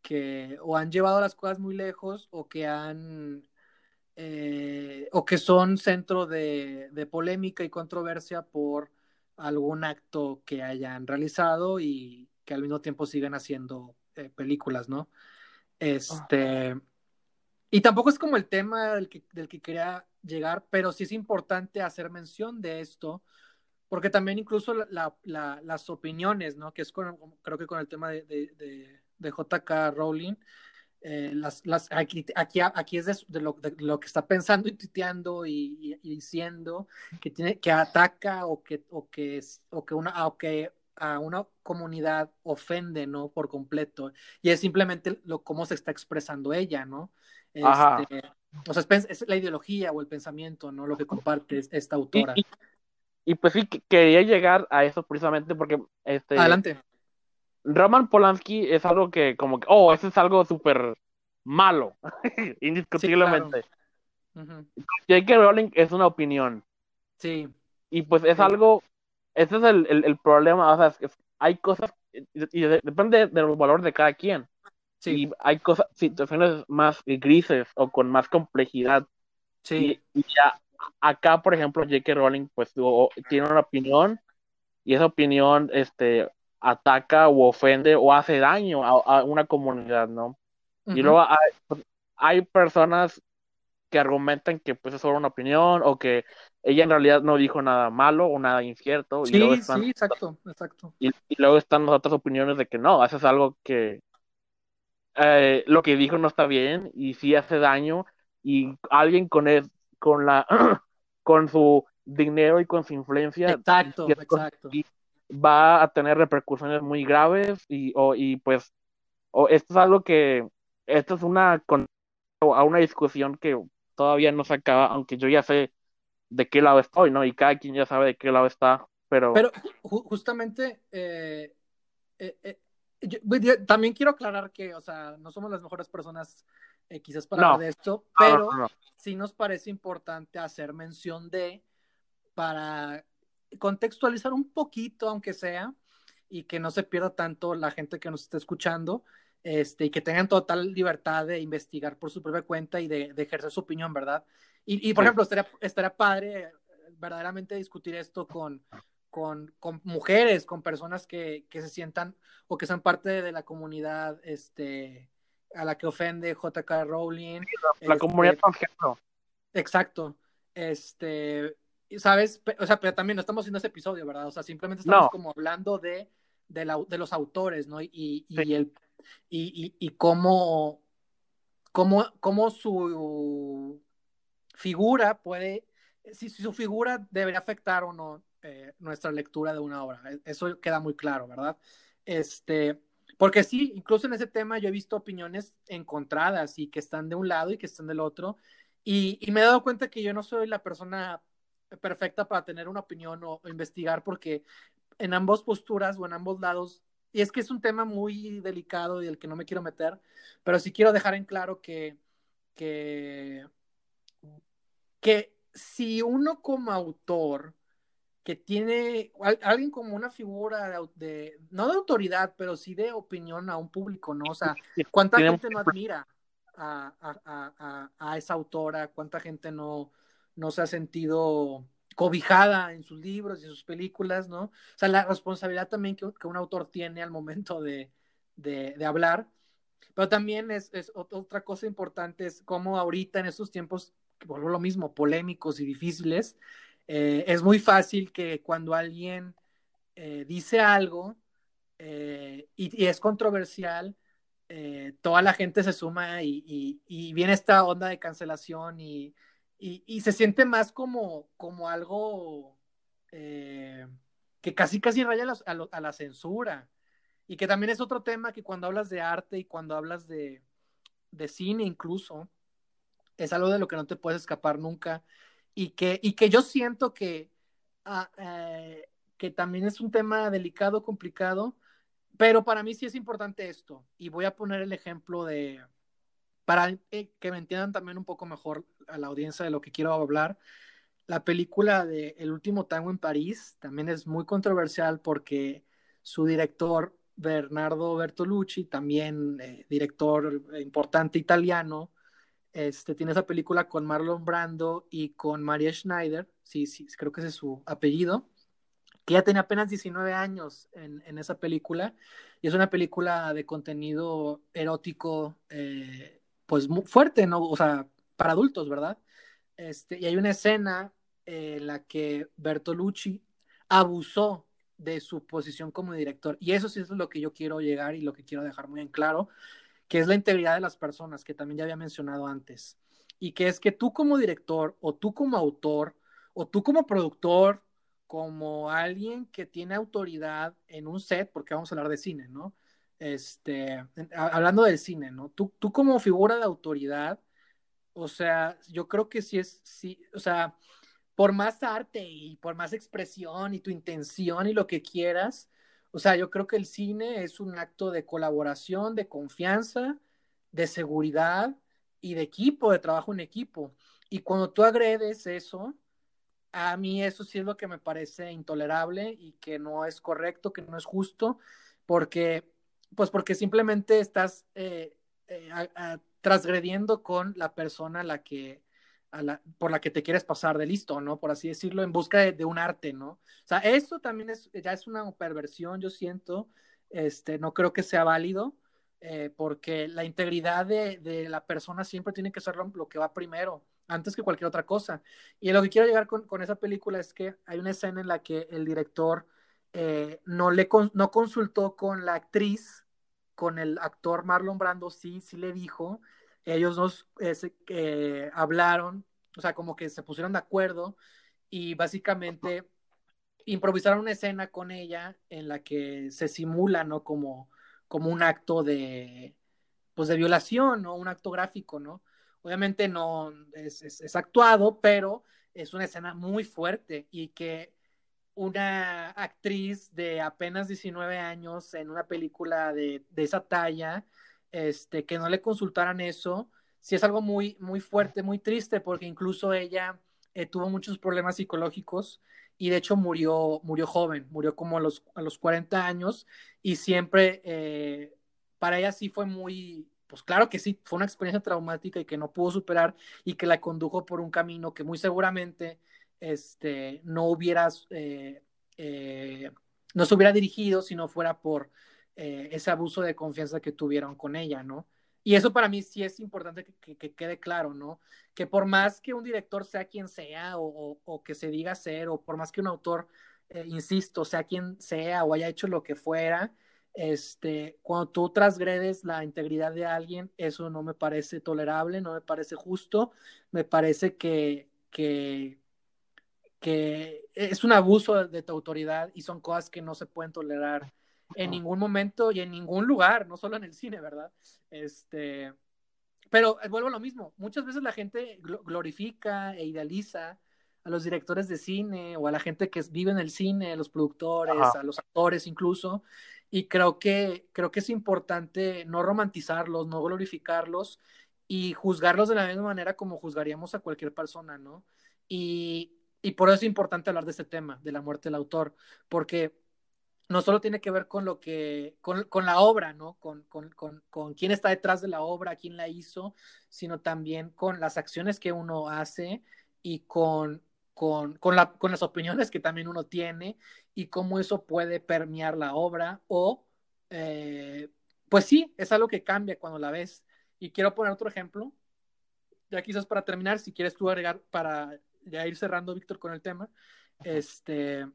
que o han llevado las cosas muy lejos o que han eh, o que son centro de, de polémica y controversia por algún acto que hayan realizado y que al mismo tiempo sigan haciendo eh, películas, ¿no? Este. Y tampoco es como el tema del que, del que quería llegar, pero sí es importante hacer mención de esto, porque también incluso las opiniones, ¿no? Que es creo que con el tema de, de, de JK Rowling, eh, las, las, aquí, aquí, aquí es de, lo, lo, que está pensando y tuiteando y, y, diciendo que tiene que ataca o que o que o que una o que a una comunidad ofende no por completo. Y es simplemente lo cómo se está expresando ella no este, o sea es, es, la ideología o el pensamiento no lo que comparte esta autora y, y, pues sí quería llegar a eso precisamente porque este adelante Roman Polanski es algo que, como que, oh, eso es algo súper malo, indiscutiblemente. J.K. Rowling es una opinión. Sí. Y pues es algo, ese es el, el, problema, o sea, es, hay cosas, y, depende del valor de cada quien. Sí. Y hay cosas, situaciones más grises o con más complejidad. Sí. Y, ya, acá, por ejemplo, J.K. Rowling, pues tiene una opinión, y esa opinión, este, ataca o ofende o hace daño a, una comunidad, ¿no? Y luego hay, personas que argumentan que pues es solo una opinión o que ella en realidad no dijo nada malo o nada incierto. Sí, y sí, exacto, exacto. Y, luego están las otras opiniones de que no, haces algo que eh, lo que dijo no está bien y sí hace daño y alguien con el, con la con su dinero y con su influencia exacto, exacto va a tener repercusiones muy graves y, o, y pues o esto es algo que esto es una a una discusión que todavía no se acaba, aunque yo ya sé de qué lado estoy, ¿no? Y cada quien ya sabe de qué lado está, pero... Pero justamente, eh, eh, eh yo, también quiero aclarar que, o sea, no somos las mejores personas eh, quizás para hablar de esto, pero sí nos parece importante hacer mención de, para contextualizar un poquito, aunque sea, y que no se pierda tanto la gente que nos está escuchando, este, y que tengan total libertad de investigar por su propia cuenta y de, ejercer su opinión, ¿verdad? Y, por ejemplo, estaría, estaría padre eh, verdaderamente discutir esto con, con, con mujeres, con personas que, que, se sientan o que sean parte de la comunidad este, a la que ofende JK Rowling. La, comunidad este, Exacto. Este, ¿sabes? O sea, pero también no estamos haciendo ese episodio, ¿verdad? O sea, simplemente estamos como hablando de, de, los autores, ¿no? Y, y, el, y, y, cómo, cómo, cómo su figura puede, si, su figura debería afectar o no eh, nuestra lectura de una obra. E, eso queda muy claro, ¿verdad? Este, porque sí, incluso en ese tema yo he visto opiniones encontradas y que están de un lado y que están del otro. Y, y me he dado cuenta que yo no soy la persona perfecta para tener una opinión o, investigar porque en ambas posturas o en ambos lados, y es que es un tema muy delicado y del que no me quiero meter, pero sí quiero dejar en claro que, que, que si uno como autor que tiene alguien como una figura de, no de autoridad, pero sí de opinión a un público, ¿no? O sea, ¿cuánta gente no admira a, esa autora? ¿Cuánta gente no, no se ha sentido cobijada en sus libros y en sus películas, ¿no? O sea, la responsabilidad también que, un autor tiene al momento de, hablar. Pero también es, otra cosa importante, es cómo ahorita en estos tiempos, que vuelvo lo mismo, polémicos y difíciles, eh, es muy fácil que cuando alguien eh, dice algo eh, y, es controversial, toda la gente se suma y, viene esta onda de cancelación y, se siente más como, algo que casi casi raya a, la censura. Y que también es otro tema que cuando hablas de arte y cuando hablas de, de cine incluso, es algo de lo que no te puedes escapar nunca y que, y que yo siento que, ah, eh, que también es un tema delicado, complicado, pero para mí sí es importante esto. Y voy a poner el ejemplo de, para eh, que me entiendan también un poco mejor a la audiencia de lo que quiero hablar. La película de El último tango en París también es muy controversial porque su director, Bernardo Bertolucci, también eh, director importante italiano, este, tiene esa película con Marlon Brando y con Maria Schneider, sí, sí, creo que ese es su apellido, que ya tenía apenas 19 años en, esa película, y es una película de contenido erótico, eh, pues muy fuerte, ¿no? O sea, para adultos, ¿verdad? Este, y hay una escena en la que Bertolucci abusó de su posición como director, y eso sí es lo que yo quiero llegar y lo que quiero dejar muy en claro, que es la integridad de las personas, que también ya había mencionado antes, y que es que tú como director o tú como autor o tú como productor, como alguien que tiene autoridad en un set, porque vamos a hablar de cine, ¿no? Este, hablando del cine, ¿no? Tú, tú como figura de autoridad, o sea, yo creo que sí es, sí, o sea, por más arte y por más expresión y tu intención y lo que quieras, o sea, yo creo que el cine es un acto de colaboración, de confianza, de seguridad y de equipo, de trabajo en equipo. Y cuando tú agredes eso, a mí eso sí es lo que me parece intolerable y que no es correcto, que no es justo, porque, pues porque simplemente estás eh, eh, transgrediendo con la persona a la que, por la que te quieres pasar de listo, ¿no? Por así decirlo, en busca de, un arte, ¿no? O sea, eso también es, ya es una perversión, yo siento, este, no creo que sea válido, eh, porque la integridad de, la persona siempre tiene que ser lo, que va primero, antes que cualquier otra cosa. Y lo que quiero llegar con, esa película es que hay una escena en la que el director eh, no, le no consultó con la actriz, con el actor Marlon Brando, sí, sí le dijo, ellos dos eh, hablaron, o sea, como que se pusieron de acuerdo y básicamente improvisaron una escena con ella en la que se simula, ¿no? Como, como un acto de, pues de violación, ¿no? Un acto gráfico, ¿no? Obviamente no es, es, actuado, pero es una escena muy fuerte y que una actriz de apenas 19 años en una película de, de esa talla, este, que no le consultaran eso, sí es algo muy, muy fuerte, muy triste, porque incluso ella eh, tuvo muchos problemas psicológicos y de hecho murió, murió joven, murió como a los, a los 40 años y siempre eh, para ella sí fue muy, pues claro que sí, fue una experiencia traumática y que no pudo superar y que la condujo por un camino que muy seguramente este, no eh, no se hubiera dirigido si no fuera por eh, ese abuso de confianza que tuvieron con ella, ¿no? Y eso para mí sí es importante que, quede claro, ¿no? Que por más que un director sea quien sea o, que se diga ser, o por más que un autor, eh, insisto, sea quien sea o haya hecho lo que fuera, este, cuando tú transgredes la integridad de alguien, eso no me parece tolerable, no me parece justo, me parece que, que, que es un abuso de tu autoridad y son cosas que no se pueden tolerar en ningún momento y en ningún lugar, no solo en el cine, ¿verdad? Este, pero eh, vuelvo a lo mismo, muchas veces la gente glorifica e idealiza a los directores de cine o a la gente que vive en el cine, a los productores, a los actores incluso, y creo que, creo que es importante no romantizarlos, no glorificarlos y juzgarlos de la misma manera como juzgaríamos a cualquier persona, ¿no? Y, y por eso es importante hablar de este tema, de la muerte del autor, porque no solo tiene que ver con lo que, con, con la obra, ¿no? Con, con, con, con, quién está detrás de la obra, quién la hizo, sino también con las acciones que uno hace y con, con, con, la, con las opiniones que también uno tiene y cómo eso puede permear la obra o, eh, pues sí, es algo que cambia cuando la ves. Y quiero poner otro ejemplo, ya quizás para terminar, si quieres tú agregar para ya ir cerrando, Víctor, con el tema, este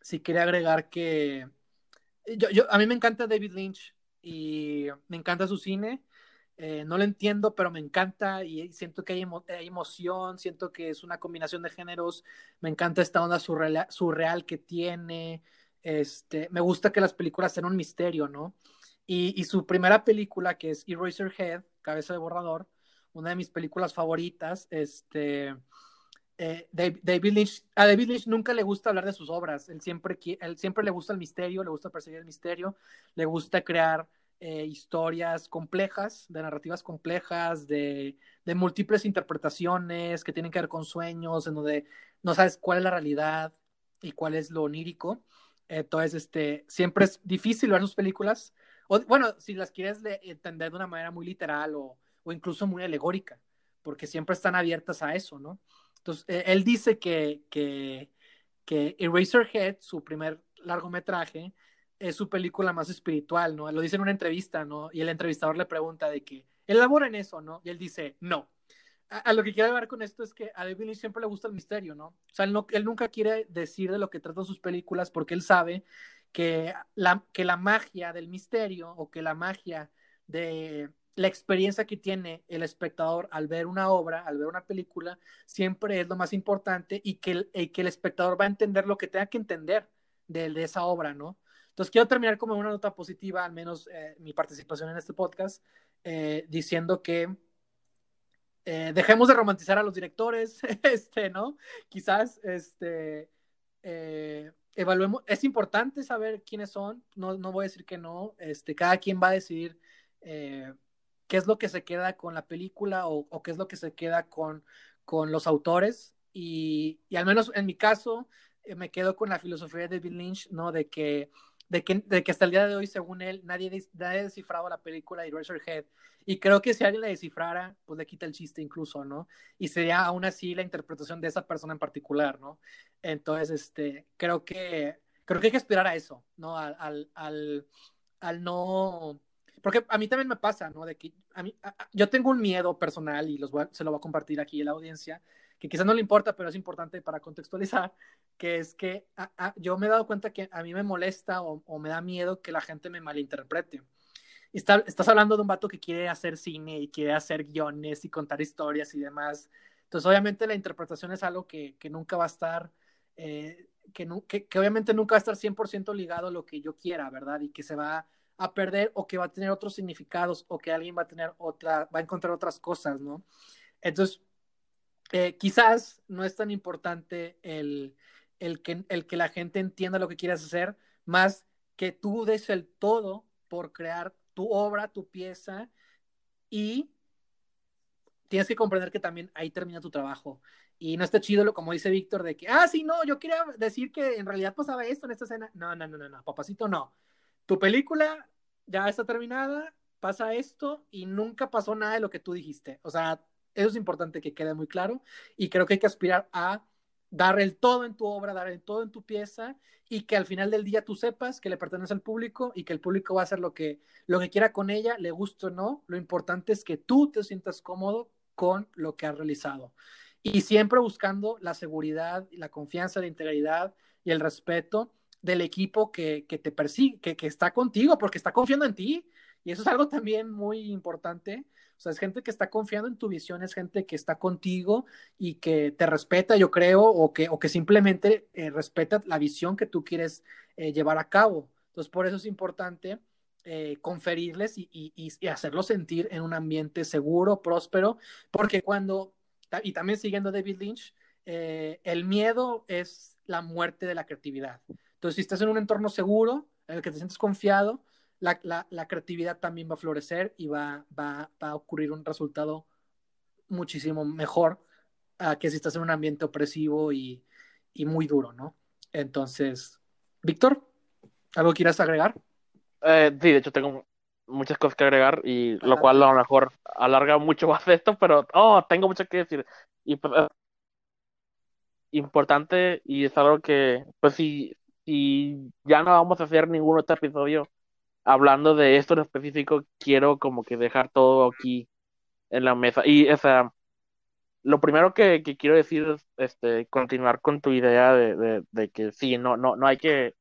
sí quería agregar que yo, yo, a mí me encanta David Lynch y me encanta su cine. Eh, no lo entiendo, pero me encanta y siento que hay, hay, emoción, siento que es una combinación de géneros. Me encanta esta onda surreal, surreal que tiene. Este, me gusta que las películas sean un misterio, ¿no? Y, y su primera película, que es Eraserhead, Cabeza de Borrador, una de mis películas favoritas, este, eh, David Lynch, a David Lynch nunca le gusta hablar de sus obras, él siempre, le gusta el misterio, le gusta perseguir el misterio, le gusta crear eh, historias complejas, de narrativas complejas, de, de, múltiples interpretaciones que tienen que ver con sueños, en donde no sabes cuál es la realidad y cuál es lo onírico. Entonces, este, siempre es difícil ver sus películas, o bueno, si las quieres entender de una manera muy literal o, o incluso muy alegórica, porque siempre están abiertas a eso, ¿no? Entonces, eh, él dice que, que, que Eraserhead, su primer largometraje, es su película más espiritual, ¿no? Lo dice en una entrevista, ¿no? Y el entrevistador le pregunta de que, ¿elabora en eso, no? Y él dice, no. A, lo que quiero ver con esto es que a David Lynch siempre le gusta el misterio, ¿no? O sea, él, no, él nunca quiere decir de lo que tratan sus películas porque él sabe que la, que la magia del misterio o que la magia de, la experiencia que tiene el espectador al ver una obra, al ver una película, siempre es lo más importante y que el, que el espectador va a entender lo que tenga que entender de, de, esa obra, ¿no? Entonces quiero terminar como una nota positiva, al menos eh, mi participación en este podcast, eh, diciendo que eh, dejemos de romantizar a los directores, este, ¿no? Quizás, este, eh, evaluemos, es importante saber quiénes son, no, no voy a decir que no, este, cada quien va a decidir eh, qué es lo que se queda con la película o, qué es lo que se queda con, con los autores. Y, y, al menos en mi caso, eh, me quedo con la filosofía de David Lynch, ¿no? De que, de que, de que hasta el día de hoy, según él, nadie, nadie descifraba la película de Razorhead. Y creo que si alguien la descifrara, pues le quita el chiste incluso, ¿no? Y sería aún así la interpretación de esa persona en particular, ¿no? Entonces, este, creo que, creo que hay que esperar a eso, ¿no? Al, al, al, al no porque a mí también me pasa, ¿no? De que a mí, yo tengo un miedo personal y los se lo voy a compartir aquí en la audiencia, que quizás no le importa, pero es importante para contextualizar, que es que yo me he dado cuenta que a mí me molesta o, me da miedo que la gente me malinterprete. Está, estás hablando de un vato que quiere hacer cine y quiere hacer guiones y contar historias y demás. Entonces, obviamente, la interpretación es algo que, que nunca va a estar, eh, que, que, que, obviamente nunca va a estar 100% ligado a lo que yo quiera, ¿verdad? Y que se va a perder o que va a tener otros significados o que alguien va a tener otra, va a encontrar otras cosas, ¿no? Entonces, eh, quizás no es tan importante el, el, que, el que la gente entienda lo que quieres hacer, más que tú des el todo por crear tu obra, tu pieza y tienes que comprender que también ahí termina tu trabajo. Y no está chido, como dice Víctor, de que, ah, sí, no, yo quería decir que en realidad pasaba esto en esta escena. No, no, no, no, no, papacito, no tu película ya está terminada, pasa esto y nunca pasó nada de lo que tú dijiste. O sea, eso es importante que quede muy claro y creo que hay que aspirar a dar el todo en tu obra, dar el todo en tu pieza y que al final del día tú sepas que le pertenece al público y que el público va a hacer lo que, lo que quiera con ella, le guste o no. Lo importante es que tú te sientas cómodo con lo que has realizado. Y siempre buscando la seguridad, la confianza, la integridad y el respeto del equipo que, que te persigue, que, está contigo, porque está confiando en ti. Y eso es algo también muy importante. O sea, es gente que está confiando en tu visión, es gente que está contigo y que te respeta, yo creo, o que, o que simplemente eh, respeta la visión que tú quieres eh, llevar a cabo. Entonces, por eso es importante eh, conferirles y, y, y, hacerlos sentir en un ambiente seguro, próspero, porque cuando, y también siguiendo David Lynch, el miedo es la muerte de la creatividad. Entonces, si estás en un entorno seguro, en el que te sientes confiado, la, la, la creatividad también va a florecer y va, va, va, a ocurrir un resultado muchísimo mejor a que si estás en un ambiente opresivo y, y muy duro, ¿no? Entonces, Víctor, ¿algo quieras agregar? Eh, sí, de hecho tengo muchas cosas que agregar y lo cual a lo mejor alarga mucho más esto, pero oh, tengo mucho que decir. Y pues, importante y es algo que, pues si, si ya no vamos a hacer ningún otro episodio hablando de esto en específico, quiero como que dejar todo aquí en la mesa. Y, o sea, lo primero que, quiero decir es este, continuar con tu idea de, que sí, no, no, no hay que,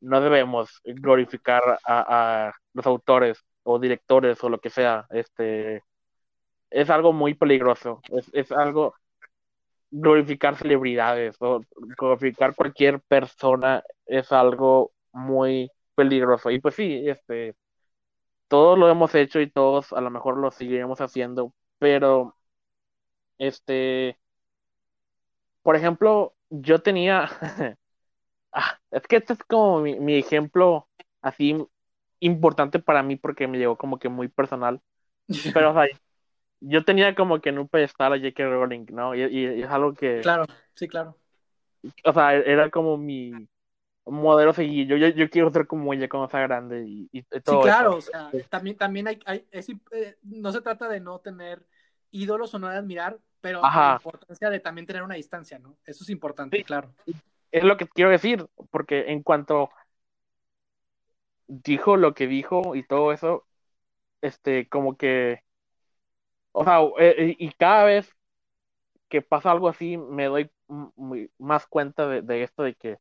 no debemos glorificar a, los autores o directores o lo que sea. Este, es algo muy peligroso. Es, es algo, glorificar celebridades o glorificar cualquier persona es algo muy peligroso. Y pues sí, este, todos lo hemos hecho y todos a lo mejor lo seguiremos haciendo, pero este, por ejemplo, yo tenía, ah, es que este es como mi, mi ejemplo así importante para mí porque me llegó como que muy personal. Pero o sea, yo tenía como que en un pedestal a J.K. Rowling, ¿no? Y, es algo que... Claro, sí, claro. O sea, era como mi modelo seguir. Yo, yo, quiero ser como ella cuando sea grande y, y todo Sí, claro, o sea, también, también hay... hay eh, no se trata de no tener ídolos o no de admirar, pero la importancia de también tener una distancia, ¿no? Eso es importante, claro. Es lo que quiero decir, porque en cuanto dijo lo que dijo y todo eso, este, como que o sea, eh, eh, y cada vez que pasa algo así, me doy más cuenta de, esto de que,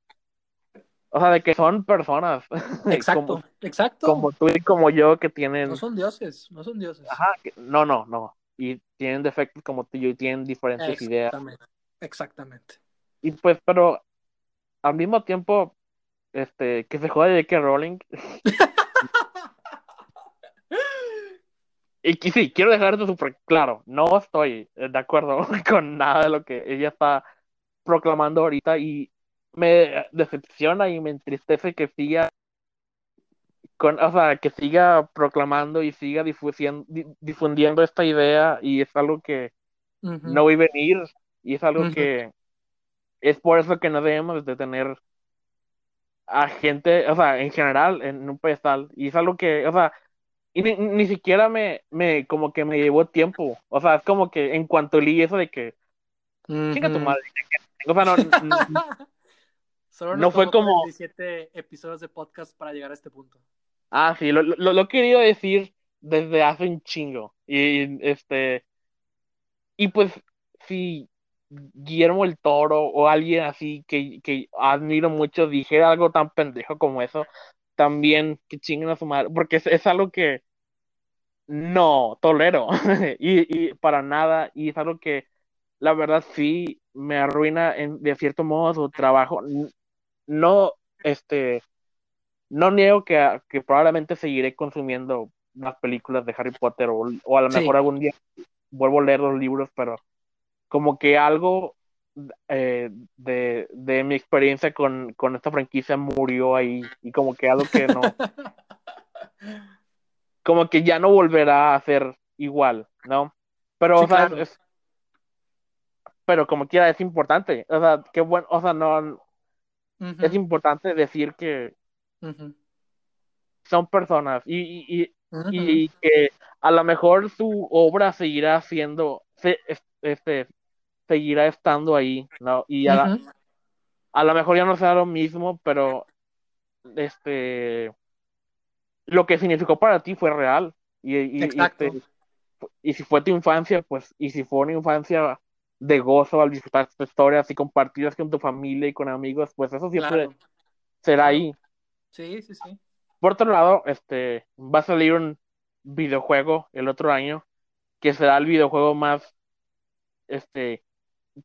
o sea, de que son personas. Exacto, exacto. Como tú y como yo que tienen... No son dioses, no son dioses. Ajá, no, no, no. Y tienen defectos como tú y yo y tienen diferentes ideas. Exactamente. Y pues, pero al mismo tiempo, este, que se jode de que Rowling Y sí, quiero dejar esto súper claro, no estoy de acuerdo con nada de lo que ella está proclamando ahorita y me decepciona y me entristece que siga con, o sea, que siga proclamando y siga difundiendo, difundiendo esta idea y es algo que no voy a venir y es algo que es por eso que no debemos de tener a gente, o sea, en general en un pedestal y es algo que, o sea, y ni, siquiera me, me, como que me llevó tiempo. O sea, es como que en cuanto leí eso de que, chinga tu madre. O sea, no, Solo no fue como 17 episodios de podcast para llegar a este punto. Ah, sí, lo, lo, lo he querido decir desde hace un chingo. Y este, y pues, si Guillermo el Toro o alguien así que, que admiro mucho dijera algo tan pendejo como eso, también que chinguen a su madre, porque es, algo que no tolero y, para nada, y es algo que la verdad sí me arruina en, de cierto modo su trabajo. No, este, no niego que, que probablemente seguiré consumiendo las películas de Harry Potter o, a lo mejor algún día vuelvo a leer los libros, pero como que algo eh, de, de, mi experiencia con, con, esta franquicia murió ahí y como que algo que no como que ya no volverá a ser igual, ¿no? Pero, o sea, pero como quiera es importante, o sea, qué bueno, o sea, no, es importante decir que son personas y, y, y, que a lo mejor su obra seguirá siendo, este, seguirá estando ahí, ¿no? Y a, a lo mejor ya no será lo mismo, pero este lo que significó para ti fue real. Y, y, este, y, si fue tu infancia, pues, y si fue una infancia de gozo al disfrutar estas historias y compartidas con tu familia y con amigos, pues eso siempre será ahí. Sí, sí, sí. Por otro lado, este, va a salir un videojuego el otro año que será el videojuego más este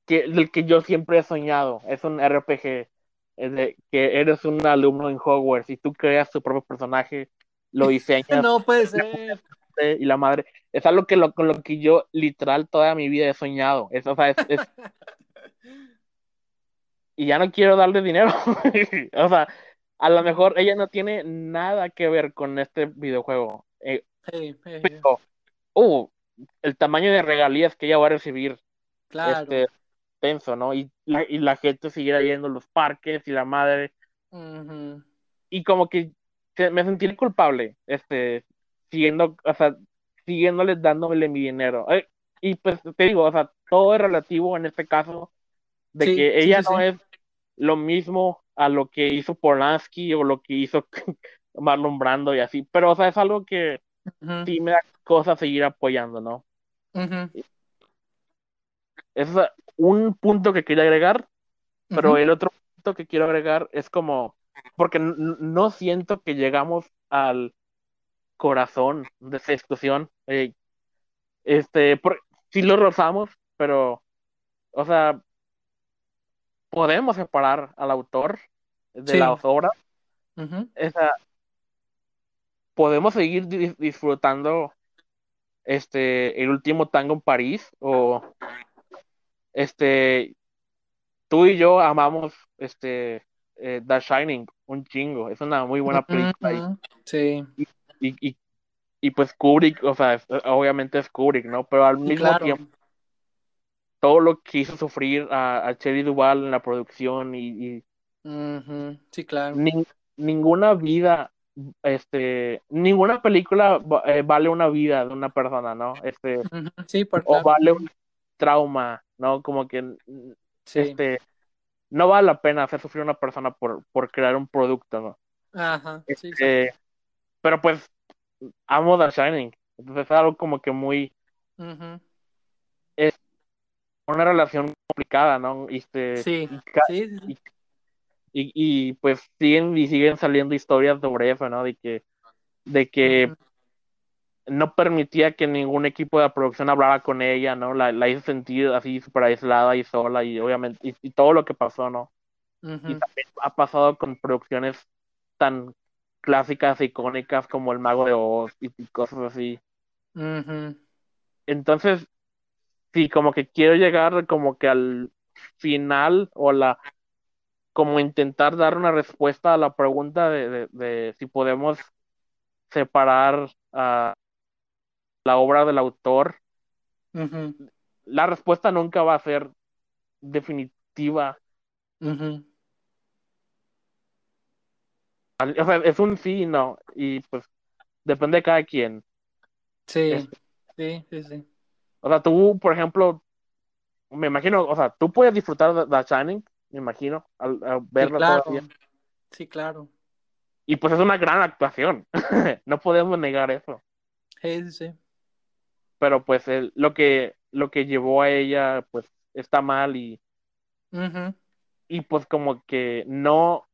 que, del que yo siempre he soñado. Es un RPG, de, que eres un alumno en Hogwarts y tú creas tu propio personaje, lo diseñas. no puede ser. Y la madre, es algo que lo, con lo que yo literal toda mi vida he soñado. Es, o sea, es, y ya no quiero darle dinero. o sea, a lo mejor ella no tiene nada que ver con este videojuego. Eh, pero, uh, el tamaño de regalías que ella va a recibir claro. este, tenso, ¿no? Y la, y la gente siguiera yendo a los parques y la madre. Y como que me sentí culpable, este, siguiendo, o sea, siguiéndoles dándole mi dinero. y pues te digo, o sea, todo es relativo en este caso, de que ella no es lo mismo a lo que hizo Polanski o lo que hizo Marlon Brando y así, pero o sea, es algo que sí me da cosa seguir apoyando, ¿no? Es un punto que quería agregar, pero el otro punto que quiero agregar es como, porque no siento que llegamos al corazón de esa discusión. Eh, este, sí lo rozamos, pero, o sea, podemos separar al autor de la obra. podemos seguir disfrutando este el último tango en París o este tú y yo amamos este eh, The Shining un chingo es una muy buena película sí. Y, y, pues Kubrick o sea obviamente es Kubrick no pero al mismo tiempo todo lo que hizo sufrir a, a Cherry Duval en la producción y, sí claro. Ninguna vida este ninguna película eh, vale una vida de una persona no este sí, o vale un trauma no como que este no vale la pena hacer sufrir a una persona por, por crear un producto no ajá sí, este, pero pues amo The Shining entonces es algo como que muy es una relación complicada no este sí, sí, sí y, y pues siguen y siguen saliendo historias sobre eso, ¿no? De que, de que no permitía que ningún equipo de producción hablara con ella, ¿no? La, la hizo sentir así súper aislada y sola y obviamente, y, todo lo que pasó, ¿no? Y también ha pasado con producciones tan clásicas, icónicas como El Mago de Oz y, cosas así. Entonces, sí, como que quiero llegar como que al final o la como intentar dar una respuesta a la pregunta de, si podemos separar a la obra del autor. La respuesta nunca va a ser definitiva. es un sí no, y pues depende de cada quien. Sí, sí, sí, sí. O sea, tú, por ejemplo, me imagino, o sea, tú puedes disfrutar de The Shining, me imagino, al, verla sí, claro. todavía. Sí, claro. Y pues es una gran actuación, no podemos negar eso. Sí, sí. Pero pues el, lo que lo que llevó a ella pues está mal y y pues como que no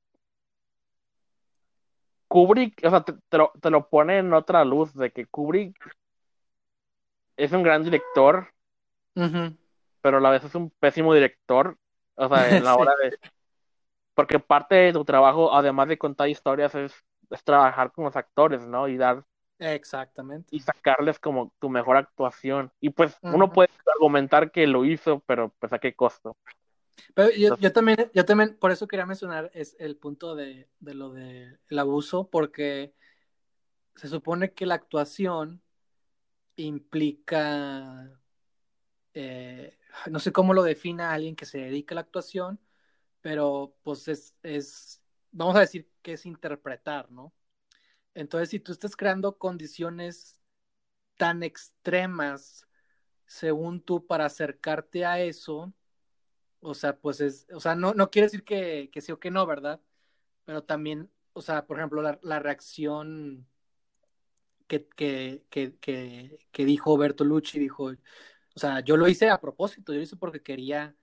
Kubrick, o sea, te, lo, te, lo, pone en otra luz de que Kubrick es un gran director, pero a la vez es un pésimo director o sea, en la hora de... Porque parte de tu trabajo, además de contar historias, es, trabajar con los actores, ¿no? Y dar... Exactamente. Y sacarles como tu mejor actuación. Y pues uno puede argumentar que lo hizo, pero pues a qué costo. Pero yo, también, yo también, por eso quería mencionar es el punto de, de lo del el abuso, porque se supone que la actuación implica eh, no sé cómo lo defina alguien que se dedica a la actuación, pero pues es, es, vamos a decir que es interpretar, ¿no? Entonces, si tú estás creando condiciones tan extremas, según tú, para acercarte a eso, o sea, pues es, o sea, no, no quiere decir que, que sí o que no, ¿verdad? Pero también, o sea, por ejemplo, la, la reacción que, que, que, que, dijo Bertolucci, dijo, o sea, yo lo hice a propósito, yo lo hice porque quería,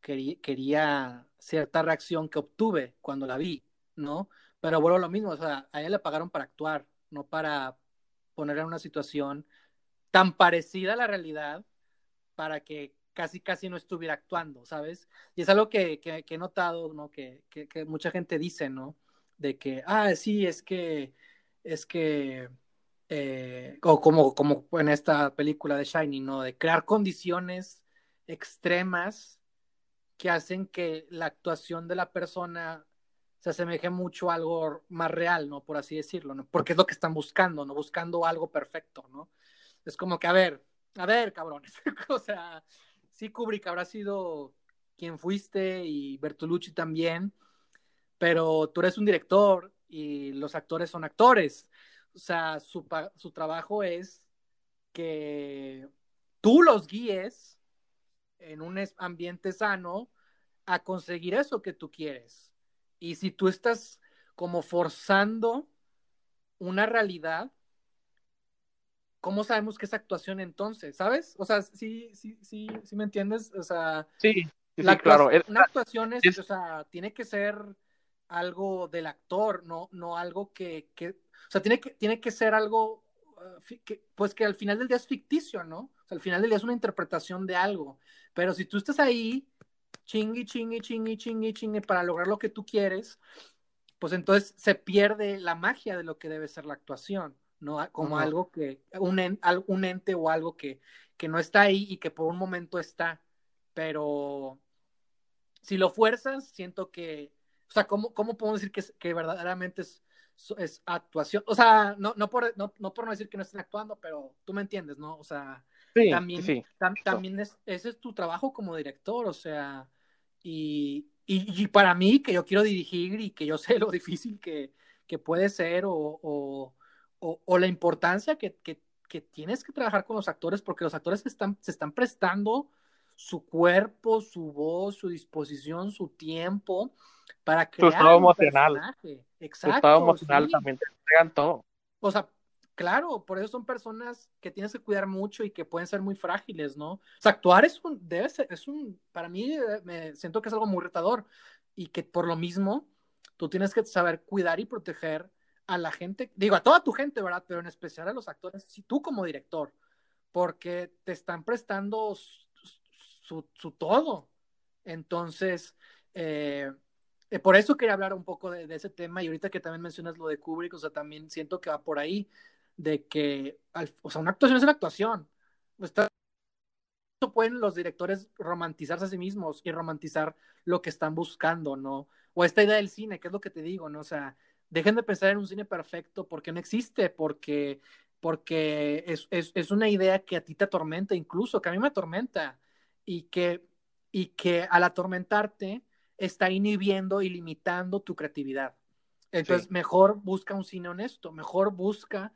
quería, cierta reacción que obtuve cuando la vi, ¿no? Pero bueno, lo mismo, o sea, a ella le pagaron para actuar, no para ponerla en una situación tan parecida a la realidad para que casi casi no estuviera actuando, ¿sabes? Y es algo que, que, he notado, ¿no? Que, que, mucha gente dice, ¿no? De que, ah, sí, es que, es que eh, o como, como en esta película de Shining, ¿no? De crear condiciones extremas que hacen que la actuación de la persona se asemeje mucho a algo más real, ¿no? Por así decirlo, ¿no? Porque es lo que están buscando, ¿no? Buscando algo perfecto, ¿no? Es como que, a ver, a ver, cabrones, o sea, sí, Kubrick habrá sido quien fuiste y Bertolucci también, pero tú eres un director y los actores son actores. O sea, su, su trabajo es que tú los guíes en un ambiente sano a conseguir eso que tú quieres. Y si tú estás como forzando una realidad, ¿cómo sabemos que es actuación entonces? ¿Sabes? O sea, sí, sí, sí, sí me entiendes. O sea, sí, claro. Una actuación es, o sea, tiene que ser algo del actor, no, no algo que, que, o sea, tiene que, tiene que ser algo que, pues que al final del día es ficticio, ¿no? O sea, al final del día es una interpretación de algo. Pero si tú estás ahí, chingui, chingui, chingui, chingui, chingui, para lograr lo que tú quieres, pues entonces se pierde la magia de lo que debe ser la actuación, ¿no? Como algo que, un, un ente o algo que, que no está ahí y que por un momento está. Pero si lo fuerzas, siento que, o sea, ¿cómo, cómo podemos decir que, que verdaderamente es, es actuación, o sea, no, no, por, no, no, por no decir que no estén actuando, pero tú me entiendes, ¿no? O sea, también, también es, ese es tu trabajo como director, o sea, y, y, para mí, que yo quiero dirigir y que yo sé lo difícil que, que puede ser o, o, o, la importancia que, que, que, tienes que trabajar con los actores, porque los actores están, se están prestando su cuerpo, su voz, su disposición, su tiempo para crear su estado emocional. Personaje. Exacto. Su estado emocional también te entregan todo. O sea, claro, por eso son personas que tienes que cuidar mucho y que pueden ser muy frágiles, ¿no? O sea, actuar es un, debe ser, es un, para mí eh, me siento que es algo muy retador y que por lo mismo tú tienes que saber cuidar y proteger a la gente, digo, a toda tu gente, ¿verdad? Pero en especial a los actores, si tú como director, porque te están prestando su, todo. Entonces, eh, eh, por eso quería hablar un poco de, ese tema y ahorita que también mencionas lo de Kubrick, o sea, también siento que va por ahí, de que, o sea, una actuación es una actuación. Está, pueden los directores romantizarse a sí mismos y romantizar lo que están buscando, ¿no? O esta idea del cine, que es lo que te digo, ¿no? O sea, dejen de pensar en un cine perfecto porque no existe, porque, porque es, es, es una idea que a ti te atormenta, incluso que a mí me atormenta y que, y que al atormentarte está inhibiendo y limitando tu creatividad. Entonces, mejor busca un cine honesto, mejor busca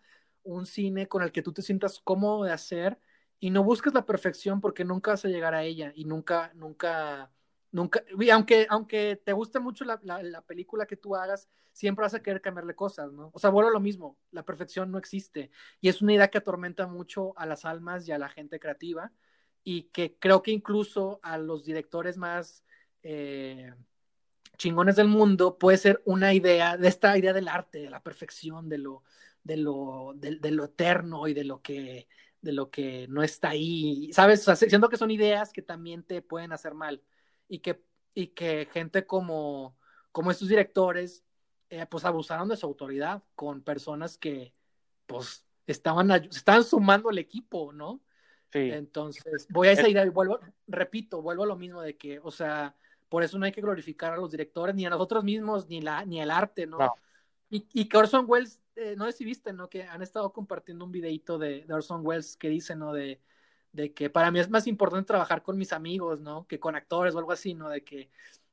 un cine con el que tú te sientas cómodo de hacer y no busques la perfección porque nunca vas a llegar a ella y nunca, nunca, nunca, aunque, aunque te guste mucho la, la, película que tú hagas, siempre vas a querer cambiarle cosas, ¿no? O sea, vuelvo lo mismo, la perfección no existe y es una idea que atormenta mucho a las almas y a la gente creativa y que creo que incluso a los directores más eh, chingones del mundo puede ser una idea de esta idea del arte, de la perfección, de lo, de lo, de, lo eterno y de lo que de lo que no está ahí, ¿sabes? siento que son ideas que también te pueden hacer mal y que, y que gente como, como estos directores, eh, pues abusaron de su autoridad con personas que, pues, estaban, estaban sumando al equipo, ¿no? Entonces, voy a esa idea y vuelvo, repito, vuelvo a lo mismo de que, o sea, por eso no hay que glorificar a los directores, ni a nosotros mismos, ni, la, ni el arte, ¿no? Y, y, que Orson Welles, eh, no sé si viste, ¿no? Que han estado compartiendo un videito de, de, Orson Welles que dice, ¿no? De, de que para mí es más importante trabajar con mis amigos, ¿no? Que con actores o algo así, ¿no? De que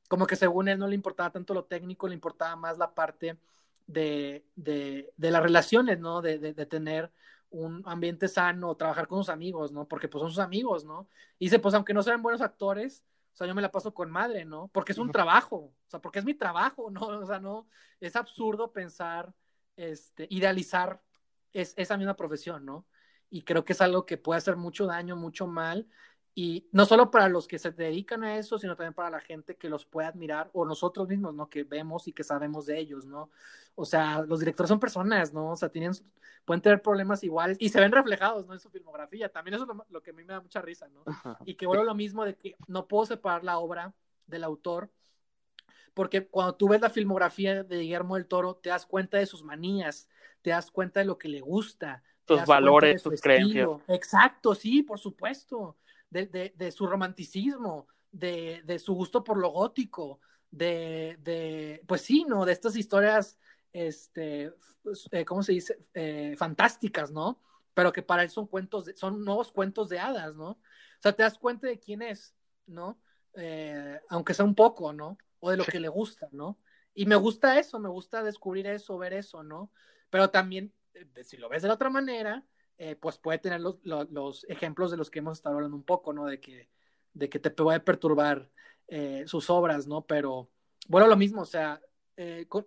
como que según él no le importaba tanto lo técnico, le importaba más la parte de, de, de las relaciones, ¿no? De, de, tener un ambiente sano, trabajar con sus amigos, ¿no? Porque pues son sus amigos, ¿no? Y dice, pues aunque no sean buenos actores, o sea, yo me la paso con madre, ¿no? Porque es un trabajo, o sea, porque es mi trabajo, ¿no? O sea, no, es absurdo pensar, este, idealizar es, esa misma profesión, ¿no? Y creo que es algo que puede hacer mucho daño, mucho mal, y no solo para los que se dedican a eso, sino también para la gente que los puede admirar, o nosotros mismos, ¿no? Que vemos y que sabemos de ellos, ¿no? O sea, los directores son personas, ¿no? O sea, tienen, pueden tener problemas iguales y se ven reflejados, ¿no? En su filmografía. También eso es lo, que a mí me da mucha risa, ¿no? Y que vuelvo lo mismo de que no puedo separar la obra del autor, porque cuando tú ves la filmografía de Guillermo del Toro, te das cuenta de sus manías, te das cuenta de lo que le gusta. Sus valores, sus creencias. Exacto, sí, por supuesto de, su romanticismo, de, su gusto por lo gótico, de, pues sí, ¿no? De estas historias, este, eh, ¿cómo se dice? Eh, fantásticas, ¿no? pero que para él son cuentos, de, son nuevos cuentos de hadas, ¿no? O sea, te das cuenta de quién es, ¿no? Eh, aunque sea un poco, ¿no? O de lo que le gusta, ¿no? Y me gusta eso, me gusta descubrir eso, ver eso, ¿no? Pero también, eh, si lo ves de la otra manera, eh, pues puede tener los, los, los, ejemplos de los que hemos estado hablando un poco, ¿no? De que, de que te puede perturbar eh, sus obras, ¿no? Pero, bueno, lo mismo, o sea,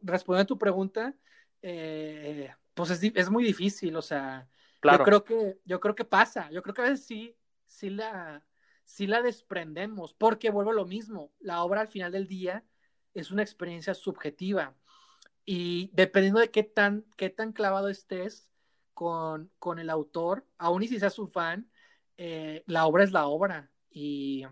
respondiendo a tu pregunta, pues es, es, muy difícil, o sea, claro. yo creo que, yo creo que pasa, yo creo que a veces sí, sí la, sí la desprendemos, porque vuelvo a lo mismo, la obra al final del día es una experiencia subjetiva y dependiendo de qué tan, qué tan clavado estés con, con el autor, aún y si seas su fan, eh, la obra es la obra y,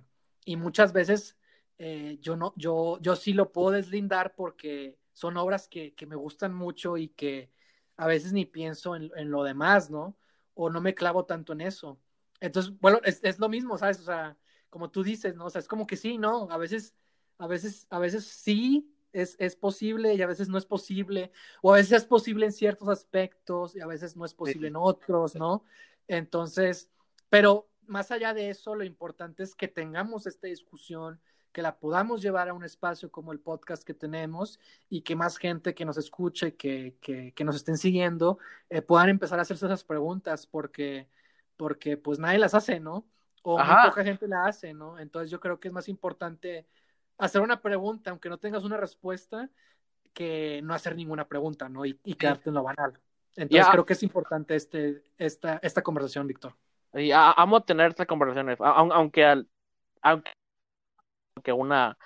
y muchas veces eh, yo no, yo, yo sí lo puedo deslindar porque son obras que, que me gustan mucho y que a veces ni pienso en, en, lo demás, ¿no? O no me clavo tanto en eso. Entonces, bueno, es, es, lo mismo, ¿sabes? O sea, como tú dices, ¿no? O sea, es como que sí, ¿no? A veces, a veces, a veces sí es, es posible y a veces no es posible, o a veces es posible en ciertos aspectos y a veces no es posible sí. en otros, ¿no? Entonces, pero más allá de eso, lo importante es que tengamos esta discusión, que la podamos llevar a un espacio como el podcast que tenemos y que más gente que nos escuche, que, que, que nos estén siguiendo, eh, puedan empezar a hacerse esas preguntas porque, porque pues nadie las hace, ¿no? O muy poca gente la hace, ¿no? Entonces yo creo que es más importante hacer una pregunta, aunque no tengas una respuesta, que no hacer ninguna pregunta, ¿no? Y, y quedarte en lo banal. Entonces yeah. creo que es importante este, esta, esta conversación, Víctor. Y amo tener estas conversaciones, aunque, al, aunque que una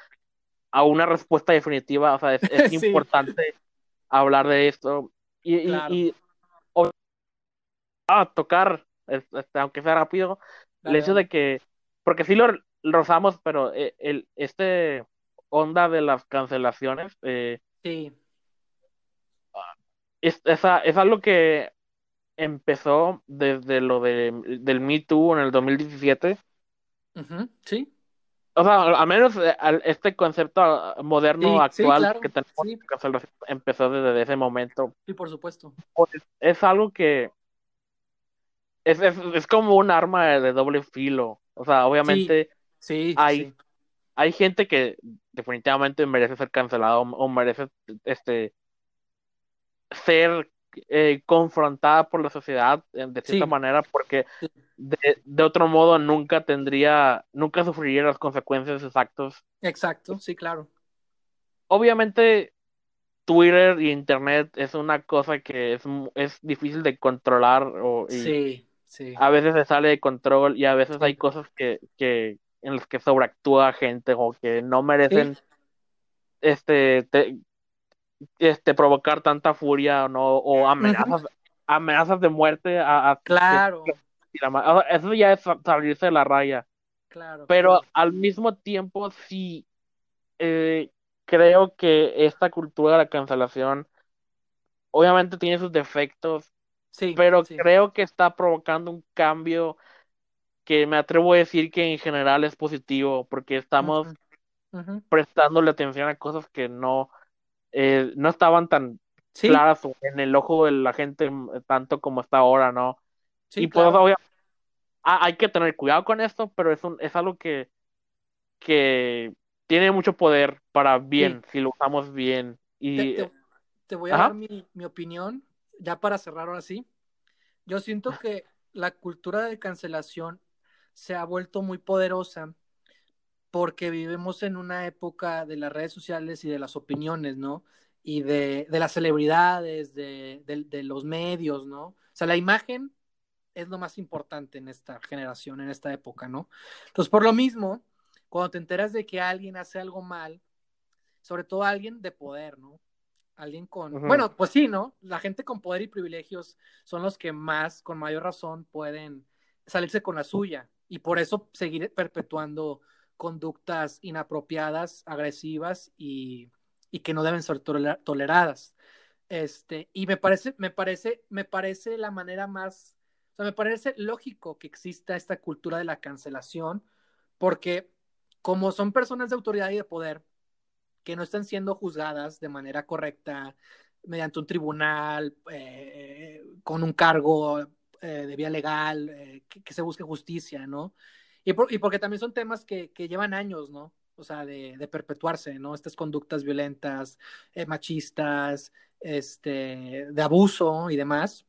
a una respuesta definitiva, o sea, es, es sí. importante hablar de esto y, claro. y, y o, a tocar, este, aunque sea rápido, claro. el hecho de que, porque sí lo rozamos, pero eh, el, este onda de las cancelaciones, eh, sí. es, algo que empezó desde lo de, del Me Too en el 2017. Uh -huh. Sí o sea, al menos eh, este concepto moderno sí, actual sí, claro, que tenemos sí. empezó desde ese momento. Sí, por supuesto. Pues, es algo que es, es, es, como un arma de doble filo. O sea, obviamente sí, hay, hay gente que definitivamente merece ser cancelado o merece este ser eh, confrontada por la sociedad de cierta manera porque de, de, otro modo nunca tendría, nunca sufriría las consecuencias de sus actos. Exacto, sí, claro. Obviamente, Twitter y Internet es una cosa que es, es difícil de controlar. O, y sí, sí. A veces se sale de control y a veces hay cosas que, que en las que sobreactúa gente o que no merecen sí. este te, este provocar tanta furia no o amenazas uh -huh. amenazas de muerte a, a claro eso ya es salirse de la raya. Claro. Pero claro. al mismo tiempo sí eh, creo que esta cultura de la cancelación obviamente tiene sus defectos, sí, pero sí. creo que está provocando un cambio que me atrevo a decir que en general es positivo, porque estamos uh -huh. Uh -huh. prestándole atención a cosas que no, eh, no estaban tan sí. claras en el ojo de la gente tanto como está ahora, ¿no? Sí, y pues, claro. obvio, hay que tener cuidado con esto, pero es, un, es algo que, que tiene mucho poder para bien, sí. si lo usamos bien. Y... Te, te, te voy a Ajá. dar mi, mi, opinión, ya para cerrar ahora sí. Yo siento que la cultura de cancelación se ha vuelto muy poderosa porque vivimos en una época de las redes sociales y de las opiniones, ¿no? Y de, de las celebridades, de, de, de los medios, ¿no? O sea, la imagen es lo más importante en esta generación, en esta época, ¿no? Entonces, por lo mismo, cuando te enteras de que alguien hace algo mal, sobre todo alguien de poder, ¿no? Alguien con, uh -huh. bueno, pues sí, ¿no? La gente con poder y privilegios son los que más, con mayor razón, pueden salirse con la suya y por eso seguir perpetuando conductas inapropiadas, agresivas y, y que no deben ser toler toleradas. Este, y me parece, me parece, me parece la manera más o sea, me parece lógico que exista esta cultura de la cancelación, porque como son personas de autoridad y de poder que no están siendo juzgadas de manera correcta mediante un tribunal, eh, con un cargo eh, de vía legal, eh, que, se busque justicia, ¿no? Y, porque también son temas que, llevan años, ¿no? O sea, de, de perpetuarse, ¿no? Estas conductas violentas, machistas, este, de abuso y demás.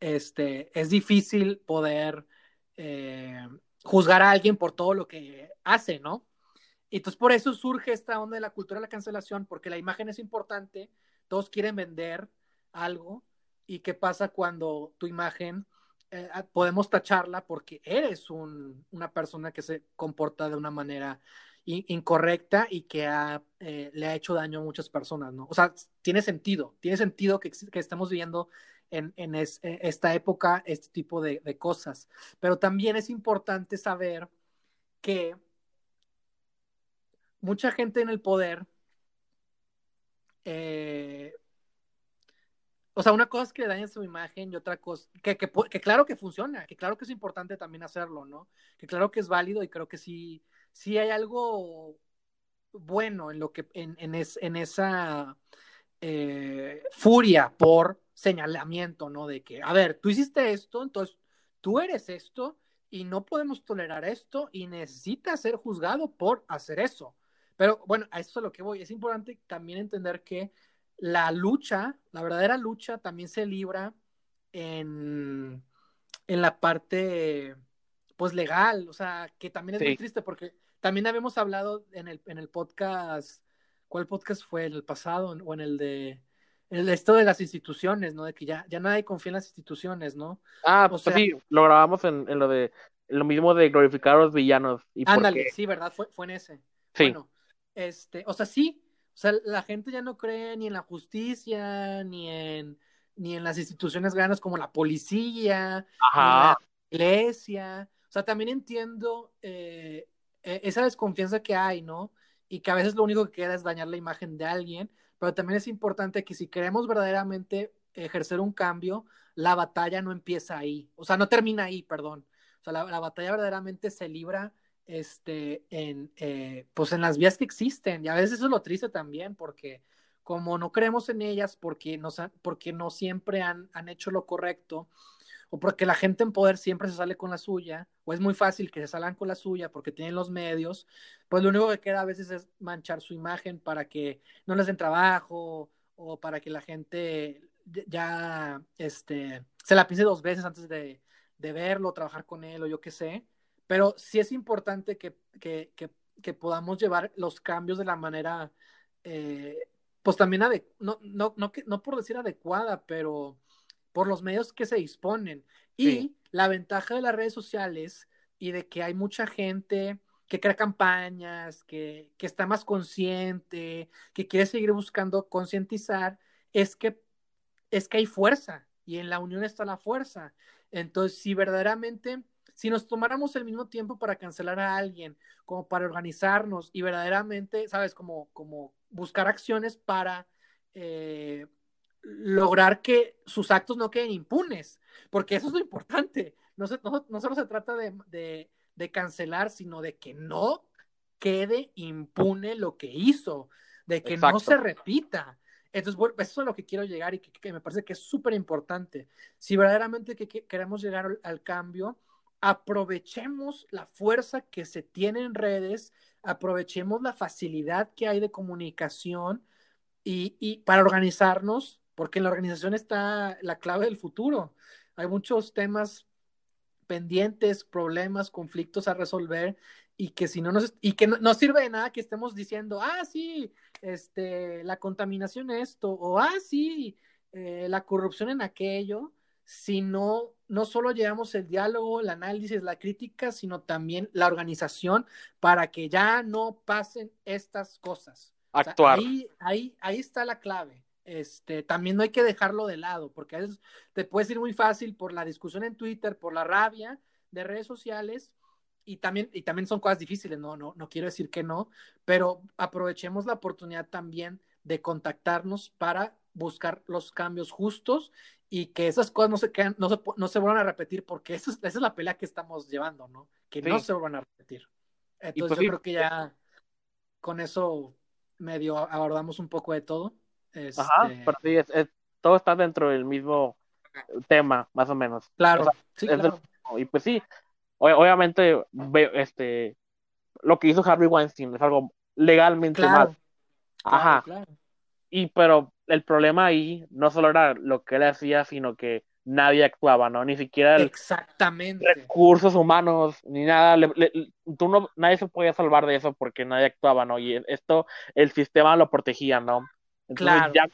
Este, es difícil poder juzgar a alguien por todo lo que hace, ¿no? Y entonces por eso surge esta onda de la cultura de la cancelación, porque la imagen es importante, todos quieren vender algo, y qué pasa cuando tu imagen eh, ah, podemos tacharla porque eres una persona que se comporta de una manera incorrecta y que eh, le ha hecho daño a muchas personas, ¿no? O sea, tiene sentido, tiene sentido que, que estemos viviendo en, en e, esta época este tipo de, de, cosas, pero también es importante saber que mucha gente en el poder eh, o sea, una cosa es que dañen su imagen y otra cosa, que, que, que, claro que funciona, que claro que es importante también hacerlo, ¿no? Que claro que es válido y creo que sí, sí hay algo bueno en lo que, en, en, en esa eh, furia por señalamiento, ¿no? De que, a ver, tú hiciste esto, entonces tú eres esto y no podemos tolerar esto y necesitas ser juzgado por hacer eso. Pero bueno, a eso es a lo que voy. Es importante también entender que la lucha, la verdadera lucha también se libra en, en la parte pues legal, o sea, que también es muy triste porque también habíamos hablado en el, en el podcast, ¿cuál podcast fue? ¿En el pasado o en el de el esto de las instituciones, ¿no? De que ya, ya nadie confía en las instituciones, ¿no? Ah, pues sí, lo grabamos en, en, lo de lo mismo de glorificar a los villanos. Y ándale, sí, ¿verdad? Fue, fue en ese. Sí. Bueno, este, o sea, sí, o sea, la gente ya no cree ni en la justicia, ni en, ni en las instituciones grandes como la policía, Ni la iglesia. O sea, también entiendo eh, e, esa desconfianza que hay, ¿no? Y que a veces lo único que queda es dañar la imagen de alguien, pero también es importante que si queremos verdaderamente ejercer un cambio, la batalla no empieza ahí, o sea, no termina ahí, perdón. O sea, la, la batalla verdaderamente se libra este, en, eh, pues en las vías que existen. Y a veces eso es lo triste también, porque como no creemos en ellas, porque, nos porque no siempre han, han hecho lo correcto, o porque la gente en poder siempre se sale con la suya, o es muy fácil que se salgan con la suya porque tienen los medios, pues lo único que queda a veces es manchar su imagen para que no les den trabajo o para que la gente ya este, se la piense dos veces antes de, de verlo, trabajar con él o yo qué sé. Pero sí es importante que, que, que, podamos llevar los cambios de la manera, eh, pues también, no, no, no, no por decir adecuada, pero por los medios que se disponen. Y la ventaja de las redes sociales y de que hay mucha gente que crea campañas, que, que está más consciente, que quiere seguir buscando concientizar, es que, es que hay fuerza y en la unión está la fuerza. Entonces, si verdaderamente si nos tomáramos el mismo tiempo para cancelar a alguien, como para organizarnos y verdaderamente, sabes, como, como buscar acciones para eh, lograr que sus actos no queden impunes, porque eso es lo importante. No, no, solo se trata de, cancelar, sino de que no quede impune lo que hizo, de que no se repita. Entonces, bueno, eso es a lo que quiero llegar y que, me parece que es súper importante. Si verdaderamente que, queremos llegar al, cambio, aprovechemos la fuerza que se tiene en redes, aprovechemos la facilidad que hay de comunicación y, para organizarnos, porque en la organización está la clave del futuro. Hay muchos temas pendientes, problemas, conflictos a resolver y que si no nos y que no, sirve de nada que estemos diciendo, ah, sí, este, la contaminación esto, o ah, sí, eh, la corrupción en aquello, si no no solo llevamos el diálogo, el análisis, la crítica, sino también la organización para que ya no pasen estas cosas. Actuar. ahí, ahí, ahí está la clave. Este, también no hay que dejarlo de lado, porque a veces te puede ser muy fácil por la discusión en Twitter, por la rabia de redes sociales, y también, y también son cosas difíciles, no, no, no quiero decir que no, pero aprovechemos la oportunidad también de contactarnos para buscar los cambios justos y que esas cosas no se, quedan, no se, no se vuelvan a repetir, porque esa es, la pelea que estamos llevando, ¿no? Que no se vuelvan a repetir. Entonces pues yo creo que ya con eso medio abordamos un poco de todo. Ajá, este pero sí, todo está dentro del mismo tema, más o menos. Claro, sí, claro. y pues sí, obviamente, este, lo que hizo Harvey Weinstein es algo legalmente mal. Ajá. Y pero el problema ahí no solo era lo que él hacía, sino que nadie actuaba, ¿no? Ni siquiera el Exactamente. recursos humanos, ni nada. tú no, nadie se podía salvar de eso porque nadie actuaba, ¿no? Y esto, el sistema lo protegía, ¿no? Entonces, ya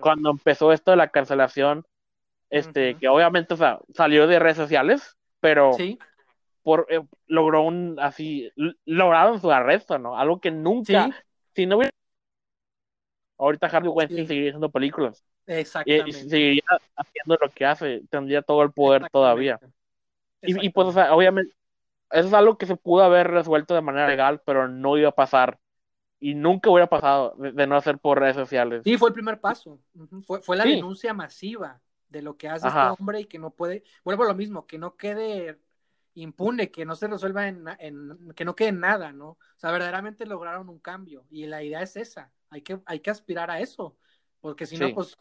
cuando empezó esto de la cancelación, este, que obviamente, o sea, salió de redes sociales, pero por, eh, logró un, así, lograron su arresto, ¿no? Algo que nunca, si no hubiera ahorita Harvey Weinstein seguiría haciendo películas. Exactamente. Y, seguiría haciendo lo que hace, tendría todo el poder todavía. Y, y, pues, o sea, obviamente, eso es algo que se pudo haber resuelto de manera legal, pero no iba a pasar. Y nunca hubiera pasado de, no hacer por redes sociales. Sí, fue el primer paso. fue, fue, la denuncia masiva de lo que hace este hombre y que no puede, vuelvo a lo mismo, que no quede impune, que no se resuelva en, en, que no quede nada, ¿no? O sea, verdaderamente lograron un cambio y la idea es esa, hay que, hay que aspirar a eso, porque si no, pues,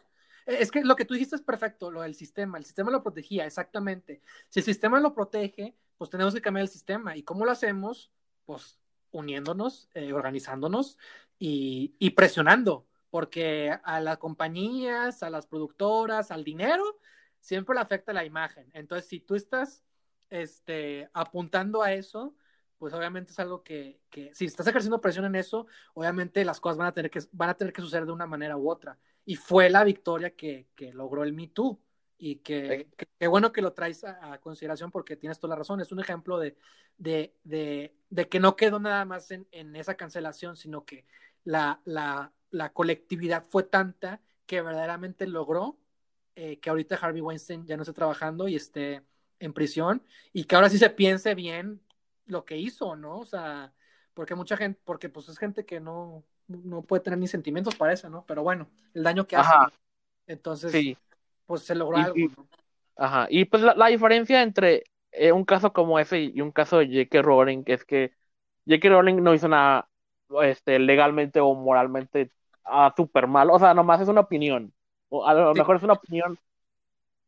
e, es que lo que tú dijiste es perfecto, lo del sistema, el sistema lo protegía, exactamente. Si el sistema lo protege, pues tenemos que cambiar el sistema. ¿Y cómo lo hacemos? Pues uniéndonos, eh, organizándonos y, y presionando, porque a las compañías, a las productoras, al dinero, siempre le afecta la imagen. Entonces, si tú estás este, apuntando a eso, pues obviamente es algo que, que, si estás ejerciendo presión en eso, obviamente las cosas van a tener que, van a tener que suceder de una manera u otra. Y fue la victoria que, que logró el Me Too. Y que, qué bueno que lo traes a, consideración porque tienes toda la razón. Es un ejemplo de, de, de, de que no quedó nada más en, en esa cancelación, sino que la, la, la, colectividad fue tanta que verdaderamente logró eh, que ahorita Harvey Weinstein ya no esté trabajando y esté en prisión y que ahora sí se piense bien lo que hizo, ¿no? O sea, porque mucha gente, porque pues es gente que no, no puede tener ni sentimientos para eso, ¿no? Pero bueno, el daño que hace. Entonces, sí. pues se logró algo, ¿no? Ajá, y pues la, diferencia entre eh, un caso como ese y un caso de J.K. Rowling es que J.K. Rowling no hizo nada este, legalmente o moralmente uh, súper mal, o sea, nomás es una opinión, o a lo mejor es una opinión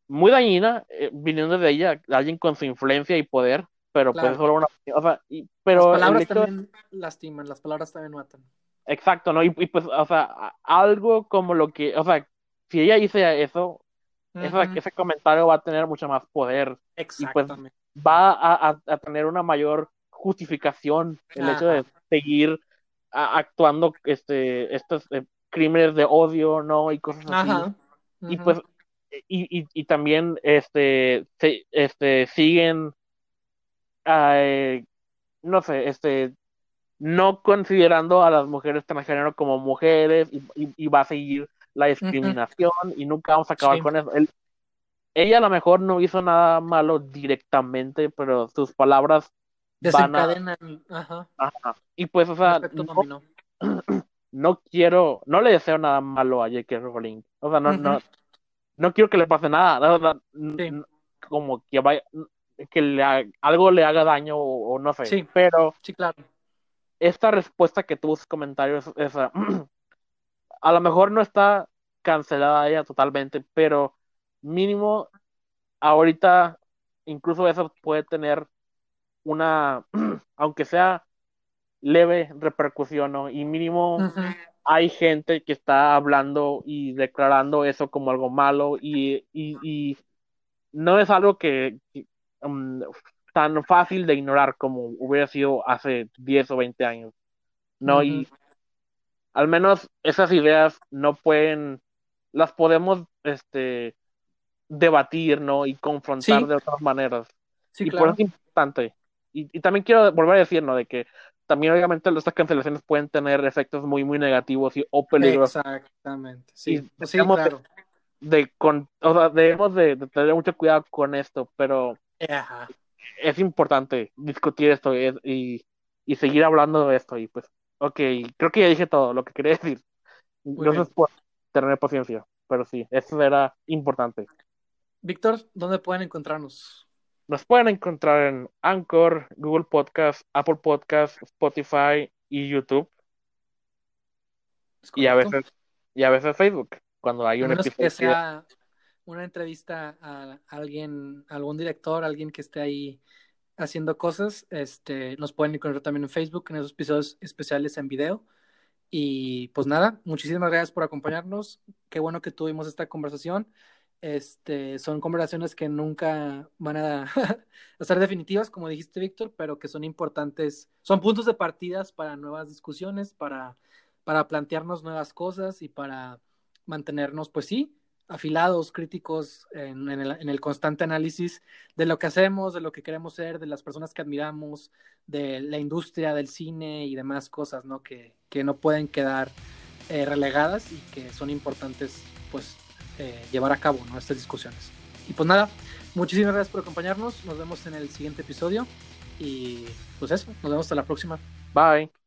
muy dañina, eh, viniendo de ella, alguien con su influencia y poder, pero pues solo una o sea, y, pero las palabras también lastiman, las palabras también matan. Exacto, ¿no? Y, pues, o sea, algo como lo que, o sea, si ella dice eso, ese comentario va a tener mucho más poder. Exactamente. Y pues va a, a, tener una mayor justificación el hecho de seguir actuando este estos eh, crímenes de odio, ¿no? Y cosas así. Y pues y, y, también este, este siguen eh, no sé, este no considerando a las mujeres transgénero como mujeres y, y, va a seguir la discriminación y nunca vamos a acabar con eso. ella a lo mejor no hizo nada malo directamente, pero sus palabras desencadenan. Ajá. Y pues, o sea, no, quiero, no le deseo nada malo a J.K. Rowling. O sea, no, no, no quiero que le pase nada, como que vaya, que le algo le haga daño o, no sé, sí, pero sí, claro. esta respuesta que tuvo sus comentarios, esa, a lo mejor no está cancelada ella totalmente, pero mínimo ahorita incluso eso puede tener una, aunque sea leve repercusión, ¿no? Y mínimo hay gente que está hablando y declarando eso como algo malo y, y, no es algo que, um, tan fácil de ignorar como hubiera sido hace 10 o 20 años. No, y al menos esas ideas no pueden, las podemos este, debatir, ¿no? Y confrontar de otras maneras. y por eso es importante. Y, y, también quiero volver a decir, ¿no? De que también obviamente estas cancelaciones pueden tener efectos muy, muy negativos y, o peligrosos. Exactamente, sí. Pues claro. de, con, o sea, debemos de, tener mucho cuidado con esto, pero es importante discutir esto y, y, seguir hablando de esto. Y pues, ok, creo que ya dije todo lo que quería decir. Gracias por tener paciencia, pero sí, eso era importante. Víctor, ¿dónde pueden encontrarnos? Nos pueden encontrar en Anchor, Google Podcast, Apple Podcast, Spotify y YouTube. Y a veces, y a veces Facebook, cuando hay un episodio. Que sea una entrevista a alguien, algún director, alguien que esté ahí haciendo cosas, este, nos pueden encontrar también en Facebook, en esos episodios especiales en video. Y pues nada, muchísimas gracias por acompañarnos. Qué bueno que tuvimos esta conversación. Este, son conversaciones que nunca van a, a ser definitivas, como dijiste, Víctor, pero que son importantes, son puntos de partidas para nuevas discusiones, para, para plantearnos nuevas cosas y para mantenernos, pues sí, afilados, críticos en, el, constante análisis de lo que hacemos, de lo que queremos ser, de las personas que admiramos, de la industria del cine y demás cosas, ¿no? Que, no pueden quedar eh, relegadas y que son importantes, pues, eh, llevar a cabo, ¿no? Estas discusiones. Y pues nada, muchísimas gracias por acompañarnos, nos vemos en el siguiente episodio y pues eso, nos vemos hasta la próxima. Bye.